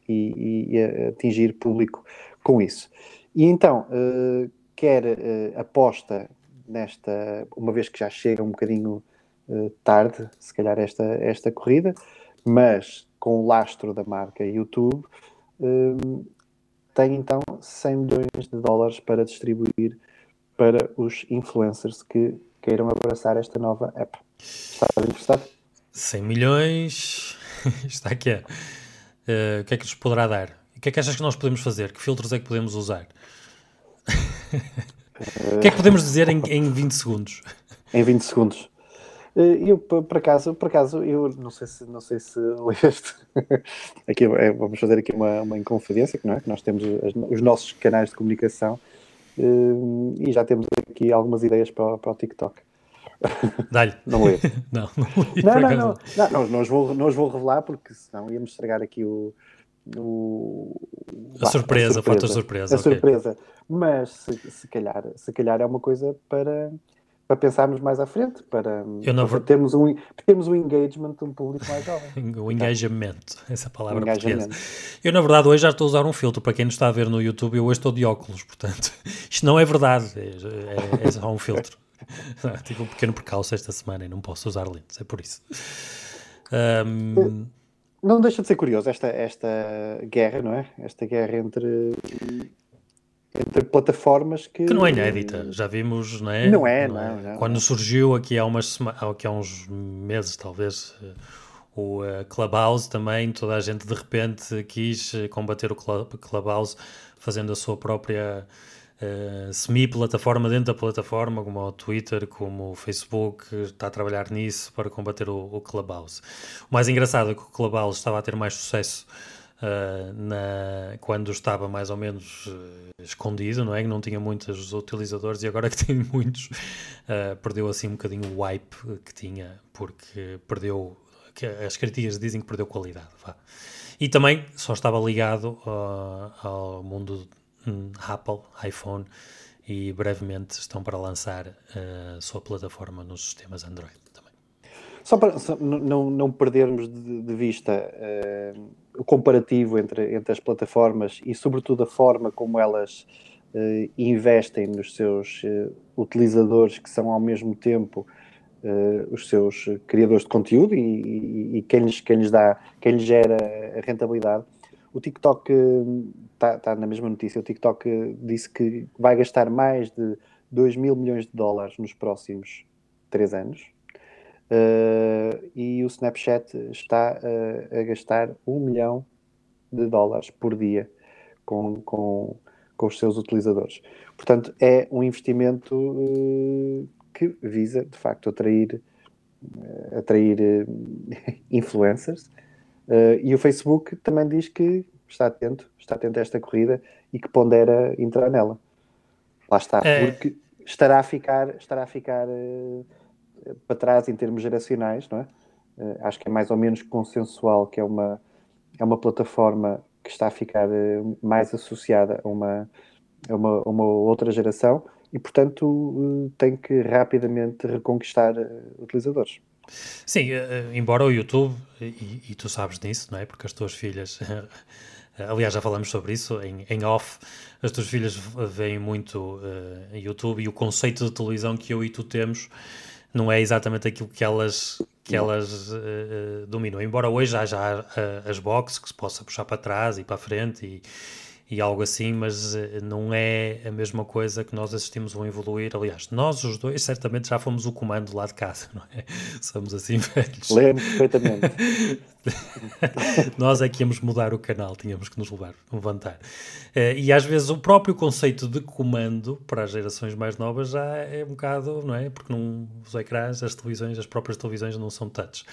e, e, atingir público com isso. E então, quer aposta nesta, uma vez que já chega um bocadinho tarde, se calhar, esta, esta corrida, mas com o lastro da marca YouTube, tem então 100 milhões de dólares para distribuir para os influencers que queiram abraçar esta nova app. Estás interessado? 100 milhões. (laughs) Está aqui. Uh, o que é que nos poderá dar? O que é que achas que nós podemos fazer? Que filtros é que podemos usar? (laughs) o que é que podemos dizer em, em 20 segundos? (laughs) Em 20 segundos. Eh, eu, por acaso, por acaso, eu não sei se, não sei se (laughs) leste, aqui, é, vamos fazer aqui uma, uma inconfidência, que, não é? que nós temos as, os nossos canais de comunicação Uh, e já temos aqui algumas ideias para, para o TikTok. Dá-lhe. (laughs) Não lê. não, não, li, não, não, não, não, não, não, os vou, não os vou revelar porque senão íamos estragar aqui o. o a, bah, surpresa, a surpresa, a surpresa. A okay. surpresa. Mas se, se, calhar, se calhar é uma coisa para, para pensarmos mais à frente, para, para termos, um, termos um engagement de um público mais jovem. (laughs) o engagement, essa palavra engagement. Eu, na verdade, hoje já estou a usar um filtro. Para quem nos está a ver no YouTube, eu hoje estou de óculos, portanto, (laughs) isto não é verdade, é, é, é só um filtro. (laughs) Tive um pequeno percalço esta semana e não posso usar lentes, é por isso. Um... Não deixa de ser curioso esta, esta guerra, não é? Esta guerra entre entre plataformas que... Que não é inédita, já vimos, não é? Não é, não, é? não, Quando surgiu aqui há, umas aqui há uns meses, talvez, eh, o uh, Clubhouse também, toda a gente de repente quis eh, combater o Clubhouse fazendo a sua própria uh, semi-plataforma dentro da plataforma, como o Twitter, como o Facebook, está a trabalhar nisso para combater o, o Clubhouse. O mais engraçado é que o Clubhouse estava a ter mais sucesso uh, na, quando estava mais ou menos uh, escondido, não é? Que não tinha muitos utilizadores e agora que (laughs) tem muitos, uh, perdeu assim um bocadinho o hype que tinha, porque perdeu, as críticas dizem que perdeu qualidade. Vá. E também só estava ligado ao mundo Apple, iPhone, e brevemente estão para lançar a sua plataforma nos sistemas Android também. Só para só não, não perdermos de, de vista uh, o comparativo entre, entre as plataformas e, sobretudo, a forma como elas uh, investem nos seus uh, utilizadores, que são ao mesmo tempo os seus criadores de conteúdo e, e, e, quem, lhes, quem lhes dá, quem lhes gera a rentabilidade. O TikTok está tá na mesma notícia. O TikTok disse que vai gastar mais de 2 mil milhões de dólares nos próximos 3 anos Uh, e o Snapchat está uh, a gastar um milhão de dólares por dia com, com, com os seus utilizadores. Portanto, é um investimento uh, que visa, de facto, atrair, atrair (laughs) influencers. E o Facebook também diz que está atento, está atento a esta corrida e que pondera entrar nela. Lá está, é... porque estará a ficar, estará a ficar para trás em termos geracionais, não é? Uh, acho que é mais ou menos consensual que é uma, é uma plataforma que está a ficar uh, mais associada a uma, a uma, a uma, outra geração e, portanto, uh, tem que rapidamente reconquistar utilizadores. Sim, embora o YouTube, e, e, tu sabes disso, não é? Porque as tuas filhas, (laughs) aliás, já falamos sobre isso em, em off, as tuas filhas veem muito YouTube e o conceito de televisão que eu e tu temos não é exatamente aquilo que elas, que elas uh, dominam. Embora hoje haja uh, as boxes que se possa puxar para trás e para a frente e, e algo assim, mas uh, não é a mesma coisa que nós assistimos a evoluir. Aliás, nós os dois certamente já fomos o comando lá de casa, não é? (laughs) Somos assim velhos. Lembro perfeitamente. (laughs) nós é que íamos mudar o canal, tínhamos que nos levar, levantar. Uh, e às vezes o próprio conceito de comando para as gerações mais novas já é um bocado, não é? Porque não, os ecrãs, as televisões, as próprias televisões não são touch.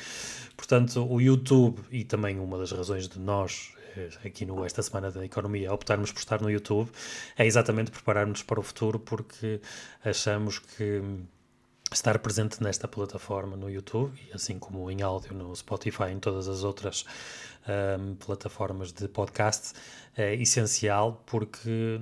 Portanto, o YouTube, e também uma das razões de nós eh, aqui no Esta Semana da Economia, optarmos por estar no YouTube, é exatamente prepararmos para o futuro, porque achamos que estar presente nesta plataforma no YouTube, e assim como em áudio no Spotify em todas as outras um, plataformas de podcast, é essencial porque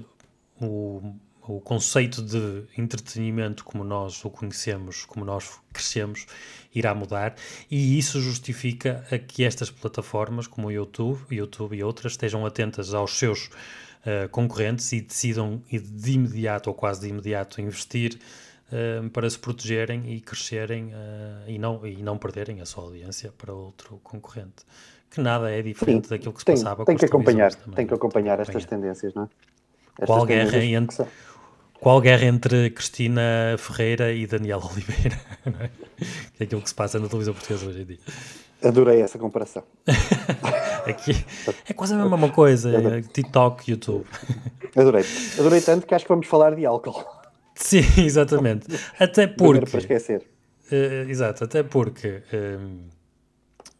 o, o conceito de entretenimento como nós o conhecemos, como nós crescemos, irá mudar e isso justifica a que estas plataformas como o YouTube, YouTube e outras estejam atentas aos seus uh, concorrentes e decidam de imediato ou quase de imediato investir uh, para se protegerem e crescerem uh, e, não, e não perderem a sua audiência para outro concorrente. Que nada é diferente Sim, daquilo que se tem, passava tem com que acompanhar, Tem que acompanhar estas tendências, não é? Estas Qual guerra entre qual guerra entre Cristina Ferreira e Daniel (laughs) Oliveira? É? Que é aquilo que se passa na televisão portuguesa hoje em dia. Adorei essa comparação. (laughs) Aqui, é quase a mesma coisa, é TikTok, YouTube. Adorei. Adorei tanto que acho que vamos falar de álcool. (laughs) Sim, exatamente. Até porque. para esquecer. Uh, exato, até porque uh,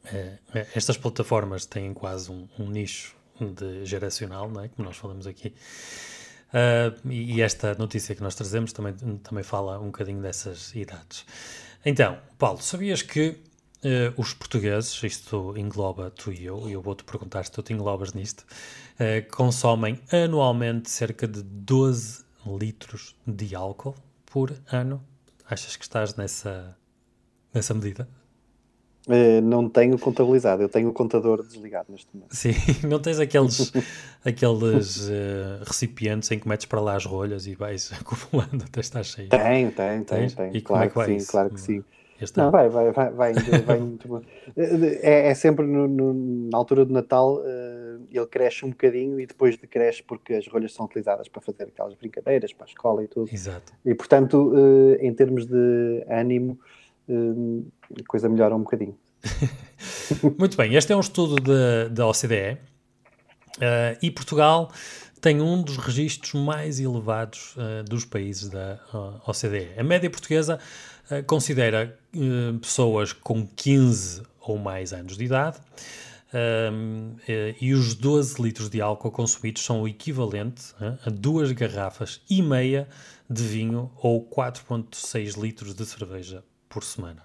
uh, estas plataformas têm quase um, um nicho de geracional, não é? como nós falamos aqui. Uh, e esta notícia que nós trazemos também, também fala um bocadinho dessas idades. Então, Paulo, sabias que uh, os portugueses, isto engloba tu e eu, e eu vou-te perguntar se tu te englobas nisto, uh, consomem anualmente cerca de 12 litros de álcool por ano? Achas que estás nessa, nessa medida? Uh, não tenho contabilizado, eu tenho o contador desligado neste momento. Sim, (laughs) não tens aqueles, (laughs) aqueles uh, recipientes em que metes para lá as rolhas e vais (laughs) acumulando até estar cheio? Tem, tem, tem, tem. E claro como é que, que sim, claro que sim. Este não, vai, vai, vai, vai, vai é, é, sempre no, no, na altura do Natal uh, ele cresce um bocadinho e depois decresce porque as rolhas são utilizadas para fazer aquelas brincadeiras para a escola e tudo. Exato. E portanto, em termos de ânimo, a coisa melhora um bocadinho. (laughs) Muito bem, este é um estudo da OCDE uh, e Portugal tem um dos registros mais elevados uh, dos países da uh, OCDE. A média portuguesa considera pessoas com 15 ou mais anos de idade e os 12 litros de álcool consumidos são o equivalente a duas garrafas e meia de vinho ou 4,6 litros de cerveja por semana.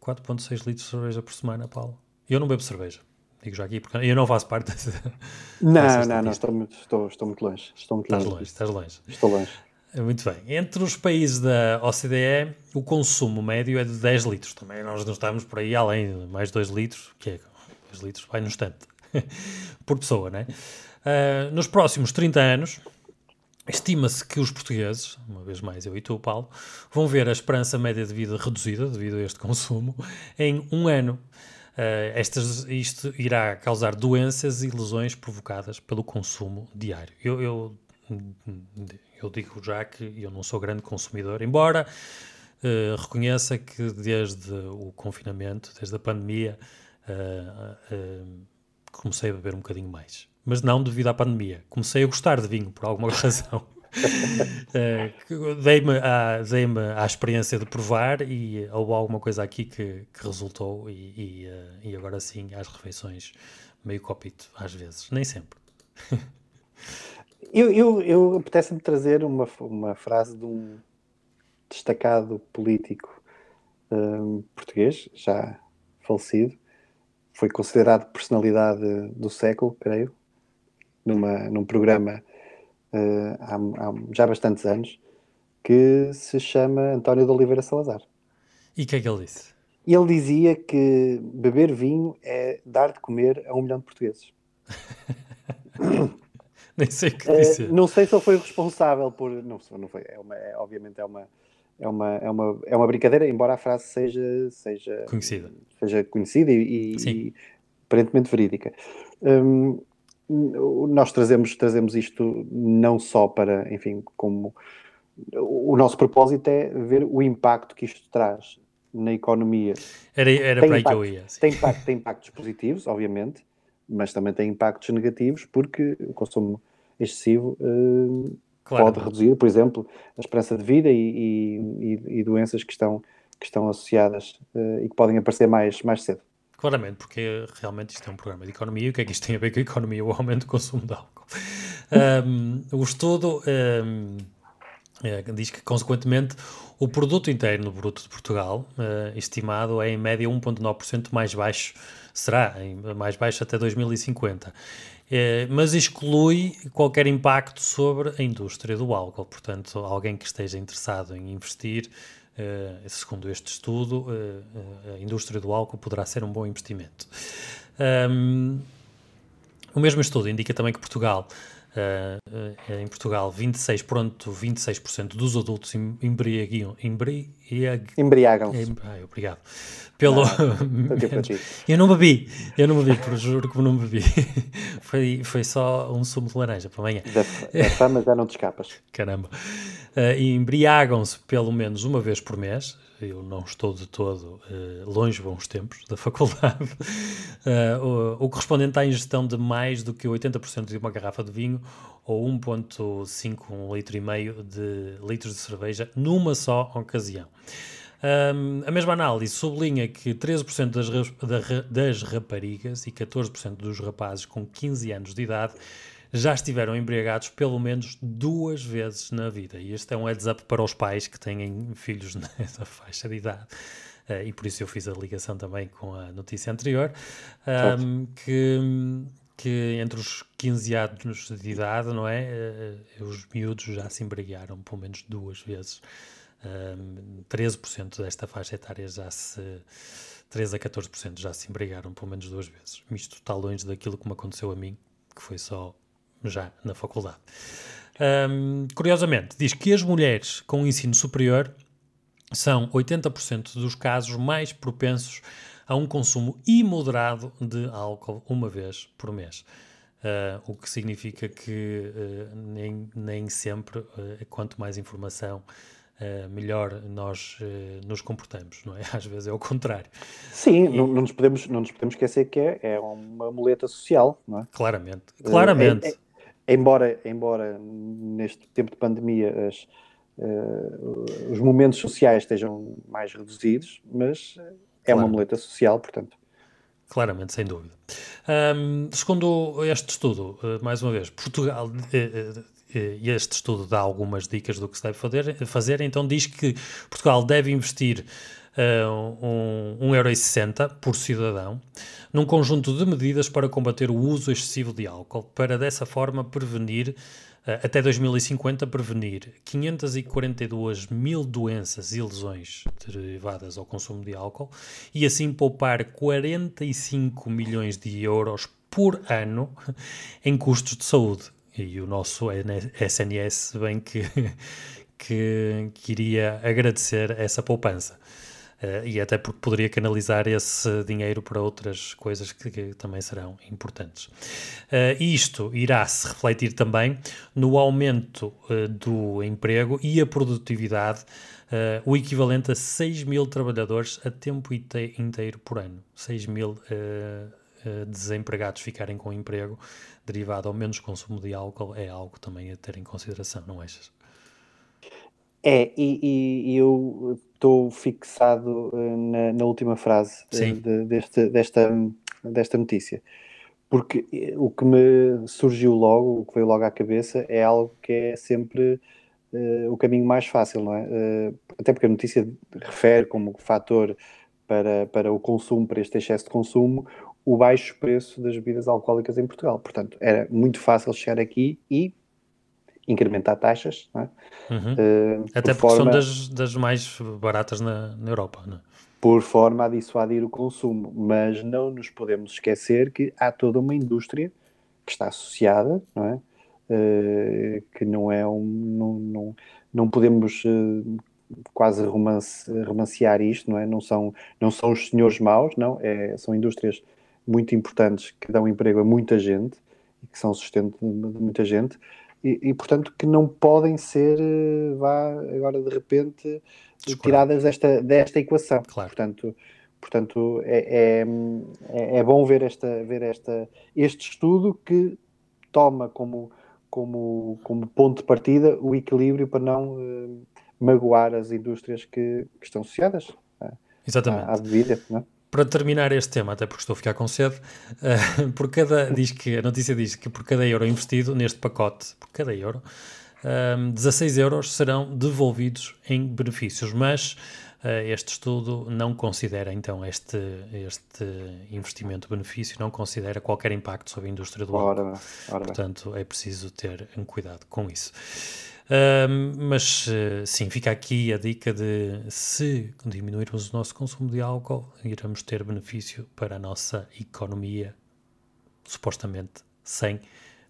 4,6 litros de cerveja por semana, Paulo. Eu não bebo cerveja, digo já aqui, porque eu não faço parte dessa. (laughs) Não, não, não, estou muito, estou, estou muito longe. Estou muito estás longe, longe estás longe. Estou longe. Muito bem. Entre os países da OCDE, o consumo médio é de 10 litros. Também nós não estamos por aí além, mais 2 litros, que é 2 litros, vai no instante, (laughs) por pessoa, né? Uh, nos próximos 30 anos, Estima-se que os portugueses, uma vez mais eu e tu, Paulo, vão ver a esperança média de vida reduzida devido a este consumo em um ano. Uh, estas, isto irá causar doenças e lesões provocadas pelo consumo diário. Eu, eu, eu digo já que eu não sou grande consumidor, embora uh, reconheça que desde o confinamento, desde a pandemia, uh, comecei a beber um bocadinho mais mas não devido à pandemia. Comecei a gostar de vinho por alguma (laughs) razão. uh, dei-me à, dei experiência de provar e houve alguma coisa aqui que, que resultou e, e, uh, e, agora sim às refeições meio copito às vezes, nem sempre. eu, eu, eu apetece-me trazer uma, uma frase de um destacado político um, eh, português, já falecido, foi considerado personalidade do século, creio, numa, num programa uh, há, há, já bastantes anos que se chama António de Oliveira Salazar. E o que é que ele disse? Ele dizia que beber vinho é dar de comer a um milhão de portugueses. (laughs) Nem sei o que disse. Uh, não sei se ele foi responsável por. Não, não foi. É uma, é, obviamente é uma, é, uma, é, uma, é uma brincadeira, embora a frase seja, seja conhecida, seja conhecida e, e, e aparentemente verídica. Um, nós trazemos, trazemos isto não só para, enfim, como o nosso propósito é ver o impacto que isto traz na economia. Era, era para aí que eu ia. Sim. Tem, impacto, tem impactos positivos, obviamente, mas também tem impactos negativos porque o consumo excessivo uh, claro. pode reduzir, por exemplo, a esperança de vida e, e, e doenças que estão, que estão associadas uh, e que podem aparecer mais, mais cedo. Claramente, porque realmente isto é um programa de economia e o que é que isto tem a ver com a economia? O aumento do consumo de álcool. Um, o estudo um, é, diz que, consequentemente, o produto interno bruto de Portugal, uh, estimado, é em média 1,9% mais baixo, será mais baixo até 2050. É, mas exclui qualquer impacto sobre a indústria do álcool. Portanto, alguém que esteja interessado em investir segundo este estudo, uh, a indústria do álcool poderá ser um bom investimento. Um, o mesmo estudo indica também que Portugal, uh, em Portugal, 26, pronto, 26% dos adultos embriagam, embriag... embriagam-se. Ai, obrigado. Pelo... (laughs) eu não bebi, eu não bebi, por juro que não bebi. (laughs) foi, foi só um sumo de laranja para amanhã. Da, da fama já não te escapas. (laughs) Caramba uh, embriagam-se pelo menos uma vez por mês. Eu não estou de todo uh, longe bons tempos da (laughs) faculdade. Uh, o, o, correspondente à ingestão de mais do que 80% de uma garrafa de vinho ou 1,5, um litro e meio de litros de cerveja numa só ocasião. Um, a mesma análise sublinha que 13% das, das raparigas e 14% dos rapazes com 15 anos de idade já estiveram embriagados pelo menos duas vezes na vida. E este é um heads up para os pais que têm filhos (laughs) nessa faixa de idade. Uh, e por isso eu fiz a ligação também com a notícia anterior, um, que, que entre os 15 anos de idade, não é? Uh, os miúdos já se embriagaram pelo menos duas vezes. Um, 13% desta faixa etária já se. 13 a 14% já se embriagaram pelo menos duas vezes. Isto está longe daquilo que me aconteceu a mim, que foi só já na faculdade. Um, curiosamente, diz que as mulheres com ensino superior são 80% dos casos mais propensos a um consumo imoderado de álcool uma vez por mês. Uh, o que significa que uh, nem, nem sempre, uh, quanto mais informação, melhor nós nos comportamos, não é? (laughs) Às vezes é o contrário. Sim, e... não, não, nos podemos, não nos podemos esquecer que é, é uma muleta social, não é? Claramente, claramente. É, é, embora, embora neste tempo de pandemia as, uh, os momentos sociais estejam mais reduzidos, mas é claro. uma muleta social, portanto. Claramente, sem dúvida. Um, segundo este estudo, uh, mais uma vez, Portugal, uh, este estudo dá algumas dicas do que se deve fazer, fazer então diz que Portugal deve investir uh, um, 1,60€ por cidadão num conjunto de medidas para combater o uso excessivo de álcool, para dessa forma prevenir, uh, até 2050, prevenir 542 mil doenças e lesões derivadas ao consumo de álcool e assim poupar 45 milhões de euros por ano (laughs) em custos de saúde. E o nosso SNS bem que, (laughs) que, que iria agradecer essa poupança. Uh, e até porque poderia canalizar esse dinheiro para outras coisas que, que também serão importantes. Uh, isto irá se refletir também no aumento uh, do emprego e a produtividade, o equivalente a 6 mil trabalhadores a tempo inteiro por ano. 6 mil desempregados ficarem com emprego derivado ao menos consumo de álcool é algo também a ter em consideração, não achas? É, e, e eu estou fixado uh, na, na, última frase uh, de, deste, desta, desta notícia, porque eh, o que me surgiu logo, o que veio logo à cabeça, é algo que é sempre uh, o caminho mais fácil, não é? até porque a notícia refere como fator para, para o consumo, para este excesso de consumo, o baixo preço das bebidas alcoólicas em Portugal. Portanto, era muito fácil chegar aqui e incrementar taxas. É? Uhum. Uh, Até porque forma, são das, das mais baratas na, na Europa. É? Por forma a dissuadir o consumo. Mas não nos podemos esquecer que há toda uma indústria que está associada, não é? Uh, que não é um. Não, não, não podemos uh, quase romance, romancear isto, não é? Não são, não são os senhores maus, não. É, são indústrias muito importantes que dão emprego a muita gente e que são sustento de muita gente, e, e, portanto que não podem ser, vá agora de repente, tiradas desta, desta equação. Claro. Portanto, portanto é, é, é, bom ver, esta, ver esta, este estudo que toma como, como, como ponto de partida o equilíbrio para não uh, magoar as indústrias que, que estão associadas Exatamente. à, à bebida. Não é? Para terminar este tema, até porque estou a ficar com sede, uh, por cada, diz que, a notícia diz que por cada euro investido neste pacote, por cada euro, um, eh, 16 euros serão devolvidos em benefícios, mas uh, este estudo não considera então este, este investimento-benefício, não considera qualquer impacto sobre a indústria do ora Portanto, é preciso ter um cuidado com isso. Mas uh, sim, fica aqui a dica de se diminuirmos o nosso consumo de álcool, iremos ter benefício para a nossa economia, supostamente sem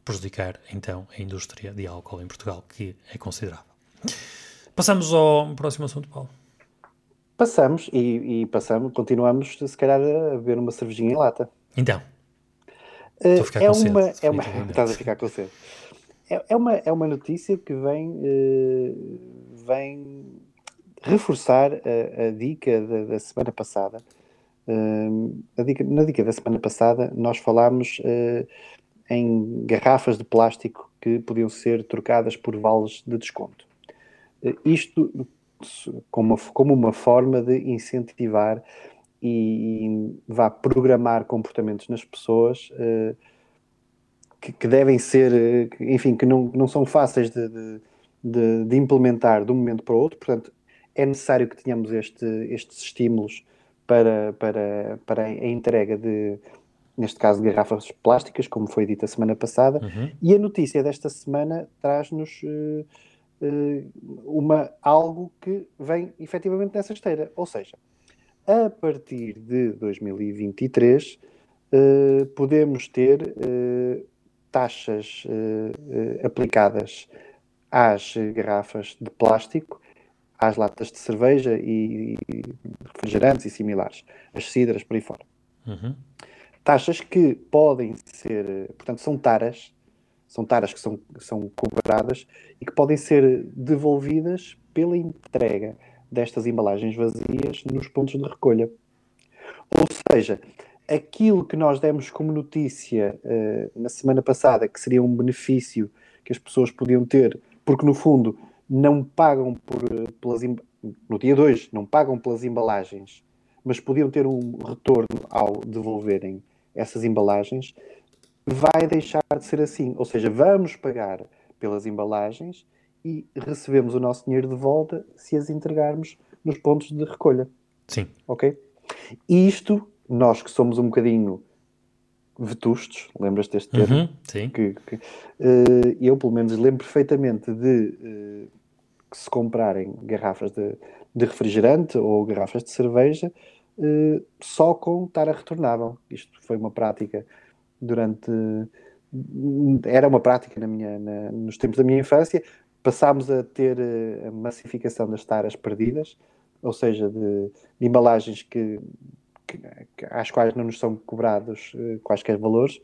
prejudicar então a indústria de álcool em Portugal, que é considerável. Passamos ao próximo assunto, Paulo. Passamos e, e passamos, continuamos se calhar a beber uma cervejinha em lata. Então. Uh, Estou a ficar é com uma, sede, é uma, estás a ficar com sede. É, é, uma, é uma notícia que vem, uh, vem reforçar a, a dica da, da, semana passada. Uh, dica, na dica da semana passada, nós falámos uh, em garrafas de plástico que podiam ser trocadas por vales de desconto. isto como como uma forma de incentivar e, e vá programar comportamentos nas pessoas que, que, devem ser, eh, enfim, que não, não são fáceis de, de, de, implementar de um momento para o outro, portanto, é necessário que tenhamos este, estes estímulos para, para, para a entrega de, neste caso, de garrafas plásticas, como foi dito a semana passada, uhum. e a notícia desta semana traz-nos uh, uh, uma, algo que vem efetivamente nessa esteira, ou seja, a partir de 2023 uh, podemos ter taxas uh, aplicadas às garrafas de plástico, às latas de cerveja e, e refrigerantes e similares, as cidras por aí fora. Uhum. Taxas que podem ser, portanto, são taras, são taras que são, são cobradas e que podem ser devolvidas pela entrega destas embalagens vazias nos pontos de recolha. Ou seja, aquilo que nós demos como notícia uh, na semana passada, que seria um benefício que as pessoas podiam ter, porque no fundo não pagam por, eh, pelas no dia 2 não pagam pelas embalagens, mas podiam ter um retorno ao devolverem essas embalagens, vai deixar de ser assim. Ou seja, vamos pagar pelas embalagens e recebemos o nosso dinheiro de volta se as entregarmos nos pontos de recolha. Sim. Ok? E isto nós que somos um bocadinho vetustos, lembras-te deste termo? Uhum, sim. Que, que uh, eu, pelo menos, lembro perfeitamente de uh, que se comprarem garrafas de, de, refrigerante ou garrafas de cerveja uh, só com tara retornável. Isto foi uma prática durante. Era uma prática na minha, na, nos tempos da minha infância. Passámos a ter a massificação das taras perdidas, ou seja, de, de embalagens que que, às quais não nos são cobrados uh, quaisquer valores,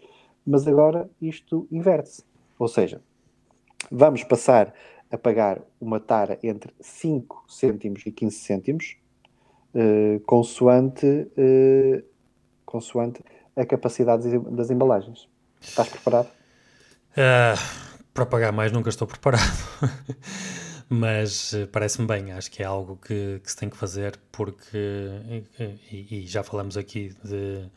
mas agora isto inverte-se. Ou seja, vamos passar a pagar uma tara entre 5 cêntimos e 15 cêntimos, uh, consoante, uh, consoante a capacidade das embalagens. Estás preparado? Uh, para pagar mais nunca estou preparado. (laughs) mas uh, parece-me bem, acho que é algo que, que, se tem que fazer porque, e, e já falamos aqui de,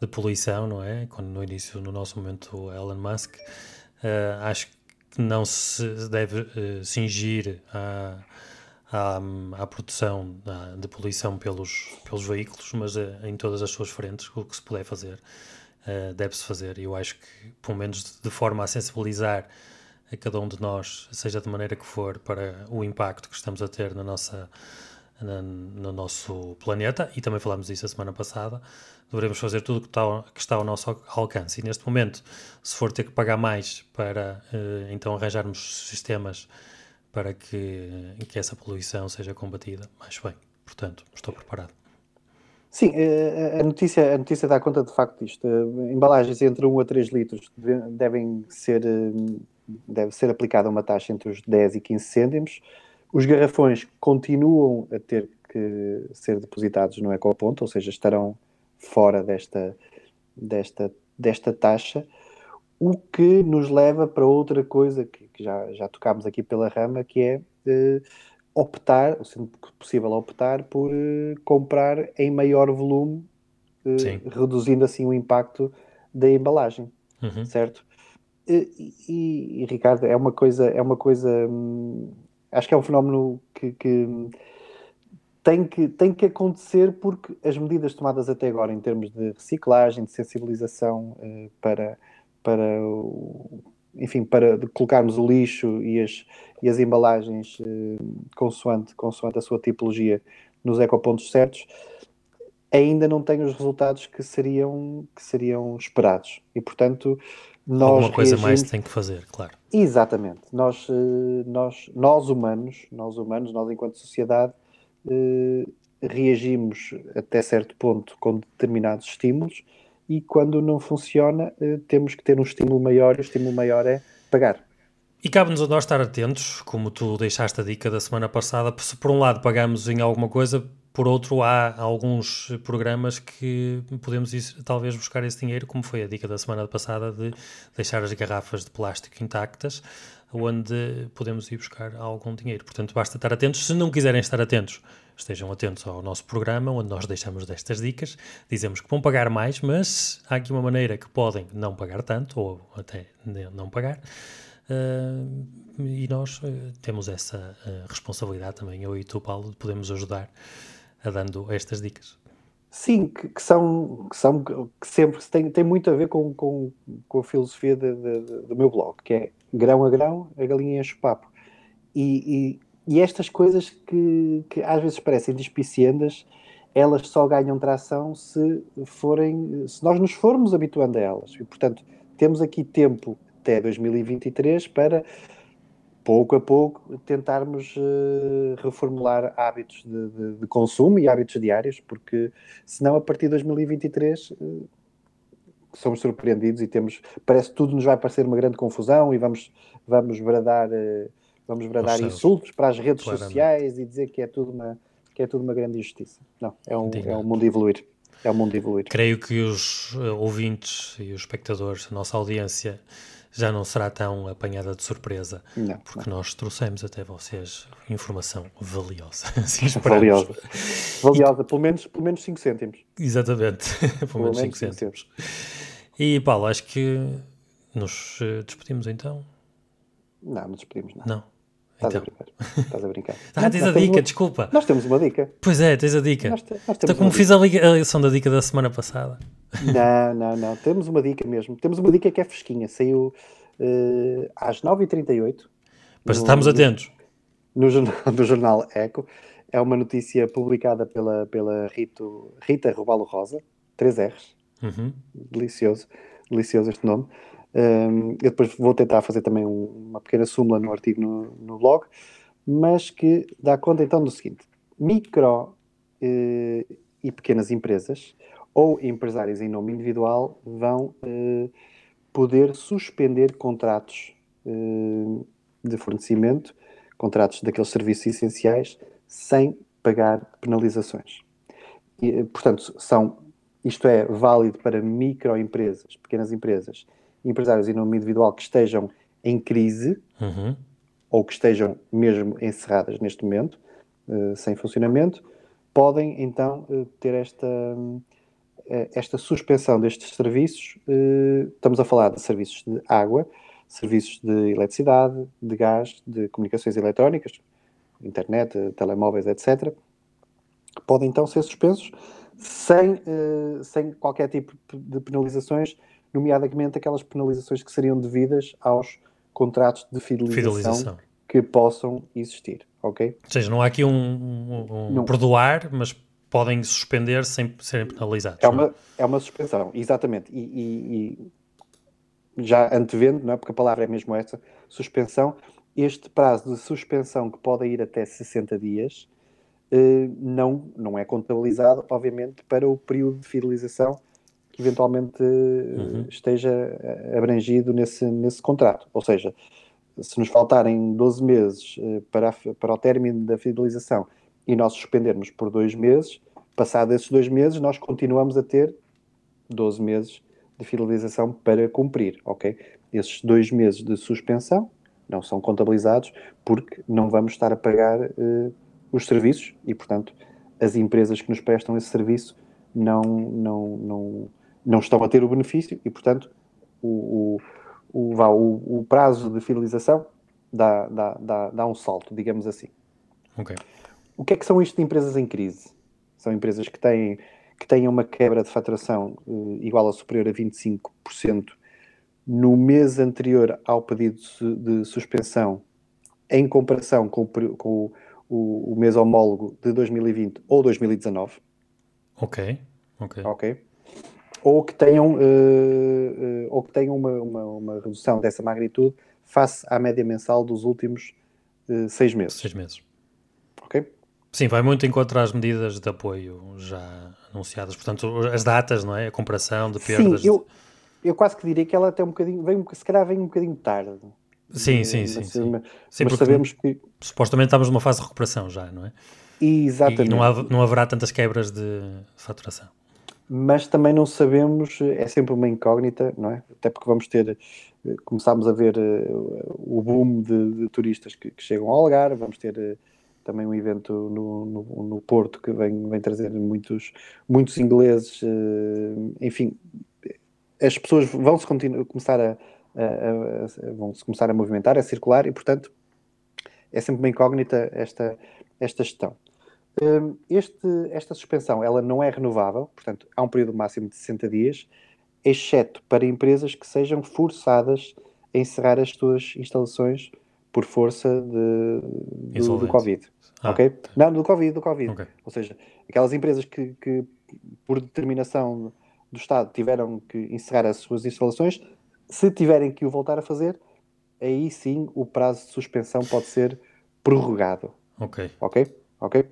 de, poluição, não é? Quando no início, no nosso momento, Elon Musk, uh, acho que não se deve uh, cingir à, à, à produção de poluição pelos, pelos veículos, mas em todas as suas frentes, o que se puder fazer, deve-se fazer. Eu acho que, pelo menos de, de forma a sensibilizar a cada um de nós, seja de maneira que for, para o impacto que estamos a ter na nossa, na, no nosso planeta, e também falámos disso a semana passada, devemos fazer tudo que está, que está ao nosso alcance. E neste momento, se for ter que pagar mais para uh, então arranjarmos sistemas para que, que essa poluição seja combatida, mais bem. Portanto, estou preparado. Sim, a notícia, a notícia dá conta de facto disto. Embalagens entre 1 a 3 litros devem ser, deve ser aplicada uma taxa entre os 10 e 15 cêntimos. Os garrafões continuam a ter que ser depositados no ecoponto, ou seja, estarão fora desta, desta, desta taxa, o que nos leva para outra coisa que, que já, já tocámos aqui pela rama, que é eh, optar, sendo possível optar, por eh, comprar em maior volume, eh, reduzindo assim o impacto da embalagem, uhum. certo? E, e, e, Ricardo, é uma coisa, é uma coisa, hum, acho que é um fenómeno que, que tem que, tem que acontecer porque as medidas tomadas até agora em termos de reciclagem, de sensibilização uh, para, para, o, enfim, para colocarmos o lixo e as, e as embalagens uh, consoante, consoante a sua tipologia nos ecopontos certos, ainda não tem os resultados que seriam, que seriam esperados. E, portanto, nós Alguma coisa reagimos... mais tem que fazer, claro. Exatamente. Nós, eh, nós, nós humanos, nós humanos, nós enquanto sociedade, eh, reagimos até certo ponto com determinados estímulos e quando não funciona eh, temos que ter um estímulo maior e o estímulo maior é pagar. E cabe-nos a nós estar atentos, como tu deixaste a dica da semana passada, se por um lado pagamos em alguma coisa, por outro há alguns programas que podemos talvez buscar esse dinheiro, como foi a dica da semana passada de deixar as garrafas de plástico intactas, onde podemos ir buscar algum dinheiro. Portanto, basta estar atentos. Se não quiserem estar atentos, estejam atentos ao nosso programa, onde nós deixamos destas dicas. Dizemos que vão pagar mais, mas há aqui uma maneira que podem não pagar tanto, ou até não pagar. Uh, e nós uh, temos essa uh, responsabilidade também, eu e tu, Paulo, de podermos ajudar a dando estas dicas. Sim, que, que, são, que são que sempre tem, tem muito a ver com, com, com a filosofia de, de, de, do meu blog, que é grão a grão, a galinha enche o papo. E, e, e, estas coisas que, que às vezes parecem despiciendas, elas só ganham tração se forem, se nós nos formos habituando a elas. E, portanto, temos aqui tempo até 2023 para pouco a pouco tentarmos uh, reformular hábitos de, de, de, consumo e hábitos diários, porque senão a partir de 2023 uh, somos surpreendidos e temos, parece que tudo nos vai parecer uma grande confusão e vamos, vamos bradar, uh, vamos bradar insultos para as redes Claramente. sociais e dizer que é tudo uma, que é tudo uma grande injustiça. Não, é um, é um mundo evoluir. É um mundo evoluir. Creio que os ouvintes e os espectadores, a nossa audiência, já não será tão apanhada de surpresa, não, porque não. nós trouxemos até vocês informação valiosa. (laughs) Assim valiosa. Valiosa, e... pelo, menos, pelo menos 5 cêntimos. Exatamente, (laughs) pelo, pelo menos 5 cêntimos. E Paulo, acho que nos eh, despedimos então. Não, não despedimos, não. Não. Estás então. a brincar. Estás a brincar. (laughs) ah, tens a dica, uma... desculpa. Nós temos uma dica. Pois é, tens a dica. Nós, te... nós então, como fiz a, liga... a ligação da dica da semana passada. Não, não, não. Temos uma dica mesmo. Temos uma dica que é fresquinha. Saiu uh, às 9h38. Mas estamos atentos. No, jornal, no jornal Eco. É uma notícia publicada pela, pela Rito, Rita Robalo Rosa. 3 R's. Uhum. Delicioso. Delicioso este nome. Eu depois vou tentar fazer também um, uma pequena súmula no artigo no, no, blog, mas que dá conta então do seguinte: micro eh, e pequenas empresas ou empresários em nome individual vão eh, poder suspender contratos eh, de fornecimento, contratos daqueles serviços essenciais, sem pagar penalizações. E, portanto, são, isto é válido para microempresas, pequenas empresas empresários em nome individual que estejam em crise uhum. ou que estejam mesmo encerradas neste momento, uh, sem funcionamento, podem então uh, ter esta, uh, esta suspensão destes serviços. estamos a falar de serviços de água, serviços de eletricidade, de gás, de comunicações eletrónicas, internet, telemóveis, etc. Podem então ser suspensos sem, sem qualquer tipo de penalizações nomeadamente aquelas penalizações que seriam devidas aos contratos de fidelização, fidelização. que possam existir, ok? Ou seja, não há aqui um, um, um perdoar, mas podem suspender sem serem penalizados. É uma, é uma suspensão, exatamente. E, e, e, já antevendo, não é? porque a palavra é mesmo essa, suspensão, este prazo de suspensão que pode ir até 60 dias uh, não, não é contabilizado, obviamente, para o período de fidelização que eventualmente uhum. esteja abrangido nesse, nesse contrato. Ou seja, se nos faltarem 12 meses para, para o término da fidelização e nós suspendermos por dois meses, passados esses dois meses, nós continuamos a ter 12 meses de fidelização para cumprir, ok? Esses dois meses de suspensão não são contabilizados porque não vamos estar a pagar uh, os serviços e, portanto, as empresas que nos prestam esse serviço não, não, não, não estão a ter o benefício e, portanto, o, o, o, o, o prazo de fidelização dá, dá, dá, dá um salto, digamos assim. Okay. O que é que são isto de empresas em crise? São empresas que têm, que têm uma quebra de faturação uh, igual ou superior a 25% no mês anterior ao pedido de suspensão, em comparação com, com o, o, mês homólogo de 2020 ou 2019. Ok, ok. Ok. Ou que tenham, uh, uh, ou que tenham uma, uma, uma, redução dessa magnitude face à média mensal dos últimos uh, seis meses. Seis meses. Ok? Sim, vai muito encontrar as medidas de apoio já anunciadas. Portanto, as datas, não é? A comparação de perdas. Sim, eu, eu quase que diria que ela até um bocadinho, vem, se calhar vem um bocadinho tarde. Sim, sim, mas, sim. sim. Mas, sim, mas sabemos que. Supostamente estamos numa fase de recuperação já, não é? Exatamente. E não, há, não haverá tantas quebras de faturação. Mas também não sabemos, é sempre uma incógnita, não é? Até porque vamos ter, começámos a ver uh, o boom de, de turistas que, que, chegam ao Algarve, vamos ter uh, também um evento no, no, no, Porto que vem, vem trazer muitos, muitos ingleses, enfim, as pessoas vão se começar a, a, a, vão se começar a movimentar, a circular e, portanto, é sempre uma incógnita esta, esta gestão. Hum, este, esta suspensão ela não é renovável, portanto, há um período máximo de 60 dias, exceto para empresas que sejam forçadas a encerrar as suas instalações por força de, do, do Covid. Ah. Ok? Não, do Covid, do Covid. Okay. Ou seja, aquelas empresas que, que por determinação do Estado tiveram que encerrar as suas instalações, se tiverem que o voltar a fazer, aí sim o prazo de suspensão pode ser prorrogado. Ok. Ok? Ok?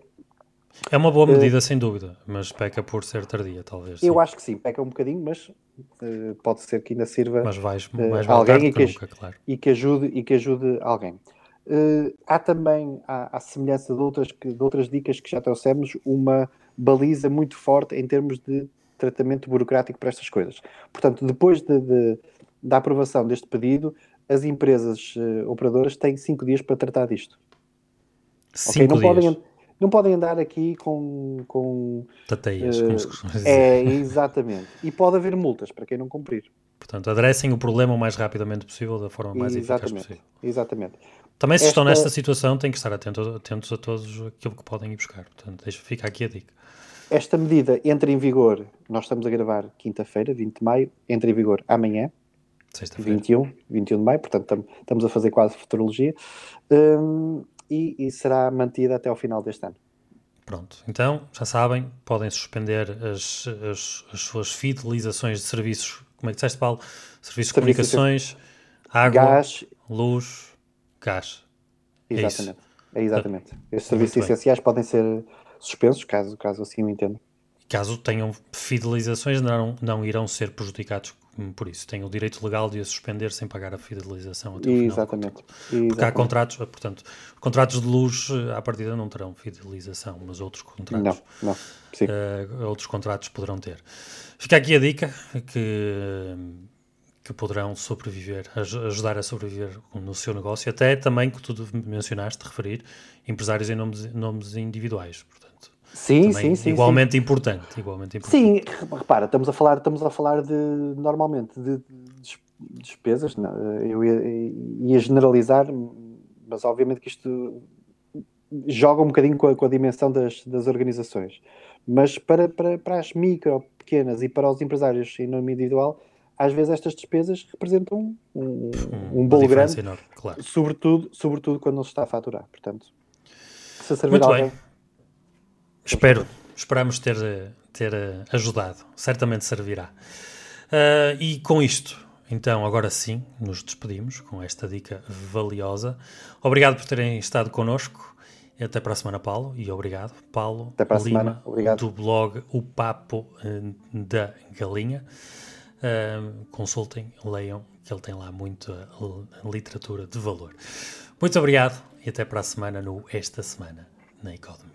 É uma boa medida, uh, sem dúvida, mas peca por ser tardia, talvez. Eu sim. acho que sim, peca um bocadinho, mas uh, pode ser que ainda sirva mas vais, vais uh, alguém e que, nunca, claro. e, que ajude, e que ajude alguém. há também, à, à semelhança de outras, de outras dicas que já trouxemos, uma baliza muito forte em termos de tratamento burocrático para estas coisas. Portanto, depois de, de, da aprovação deste pedido, as empresas operadoras têm cinco dias para tratar disto. Cinco okay? não dias. Podem, não podem andar aqui com. com Tateias, uh, como se costuma dizer. É, exatamente. E pode haver multas para quem não cumprir. Portanto, adressem o problema o mais rapidamente possível, da forma mais exatamente, eficaz possível. Exatamente. Também, se Esta... estão nesta situação, têm que estar atentos, atentos a todos aquilo que podem ir buscar. Portanto, deixa, fica aqui a dica. Esta medida entra em vigor, nós estamos a gravar quinta-feira, 20 de maio, entra em vigor amanhã, 21, 21 de maio, portanto estamos a fazer quase futurologia, um, e, e, será mantida até ao final deste ano. Pronto, então já sabem, podem suspender as, as, as suas fidelizações de serviços, como é que disseste, Paulo? Serviços de comunicações, água, gás, luz, gás. É exatamente, é, é exatamente. Estes serviços essenciais podem ser suspensos, caso, caso assim o entenda. Caso tenham fidelizações, não, não irão ser prejudicados por isso. Têm o direito legal de a suspender sem pagar a fidelização até o final. Exatamente. Porque há contratos, portanto, contratos de luz à partida não terão fidelização, mas outros contratos, não, não. Sim. Uh, outros contratos poderão ter. Fica aqui a dica que que poderão sobreviver, ajudar a sobreviver no seu negócio, até também que tu mencionaste, referir, empresários em nomes, nomes individuais, portanto. Sim, sim, sim. Igualmente sim. importante, igualmente importante. Sim, repara, estamos a falar, estamos a falar de, normalmente, de despesas, não, eu ia, ia, generalizar, mas obviamente que isto joga um bocadinho com a, com a dimensão das, das organizações. Mas para, para, para as micro, pequenas e para os empresários em nome individual, às vezes estas despesas representam um, um bolo grande, enorme, claro. sobretudo, sobretudo quando não se está a faturar. Portanto, se servir Muito alguém... Bem. Espero, esperamos ter, ter ajudado. Certamente servirá. Uh, e com isto, então, agora sim, nos despedimos com esta dica valiosa. Obrigado por terem estado connosco Até para a semana, Paulo, e obrigado. Paulo Até para a Lima, semana. Obrigado. do blog O Papo eh, da Galinha. Uh, consultem, leiam, que ele tem lá muita literatura de valor. Muito obrigado e até para a semana no Esta Semana na Economia.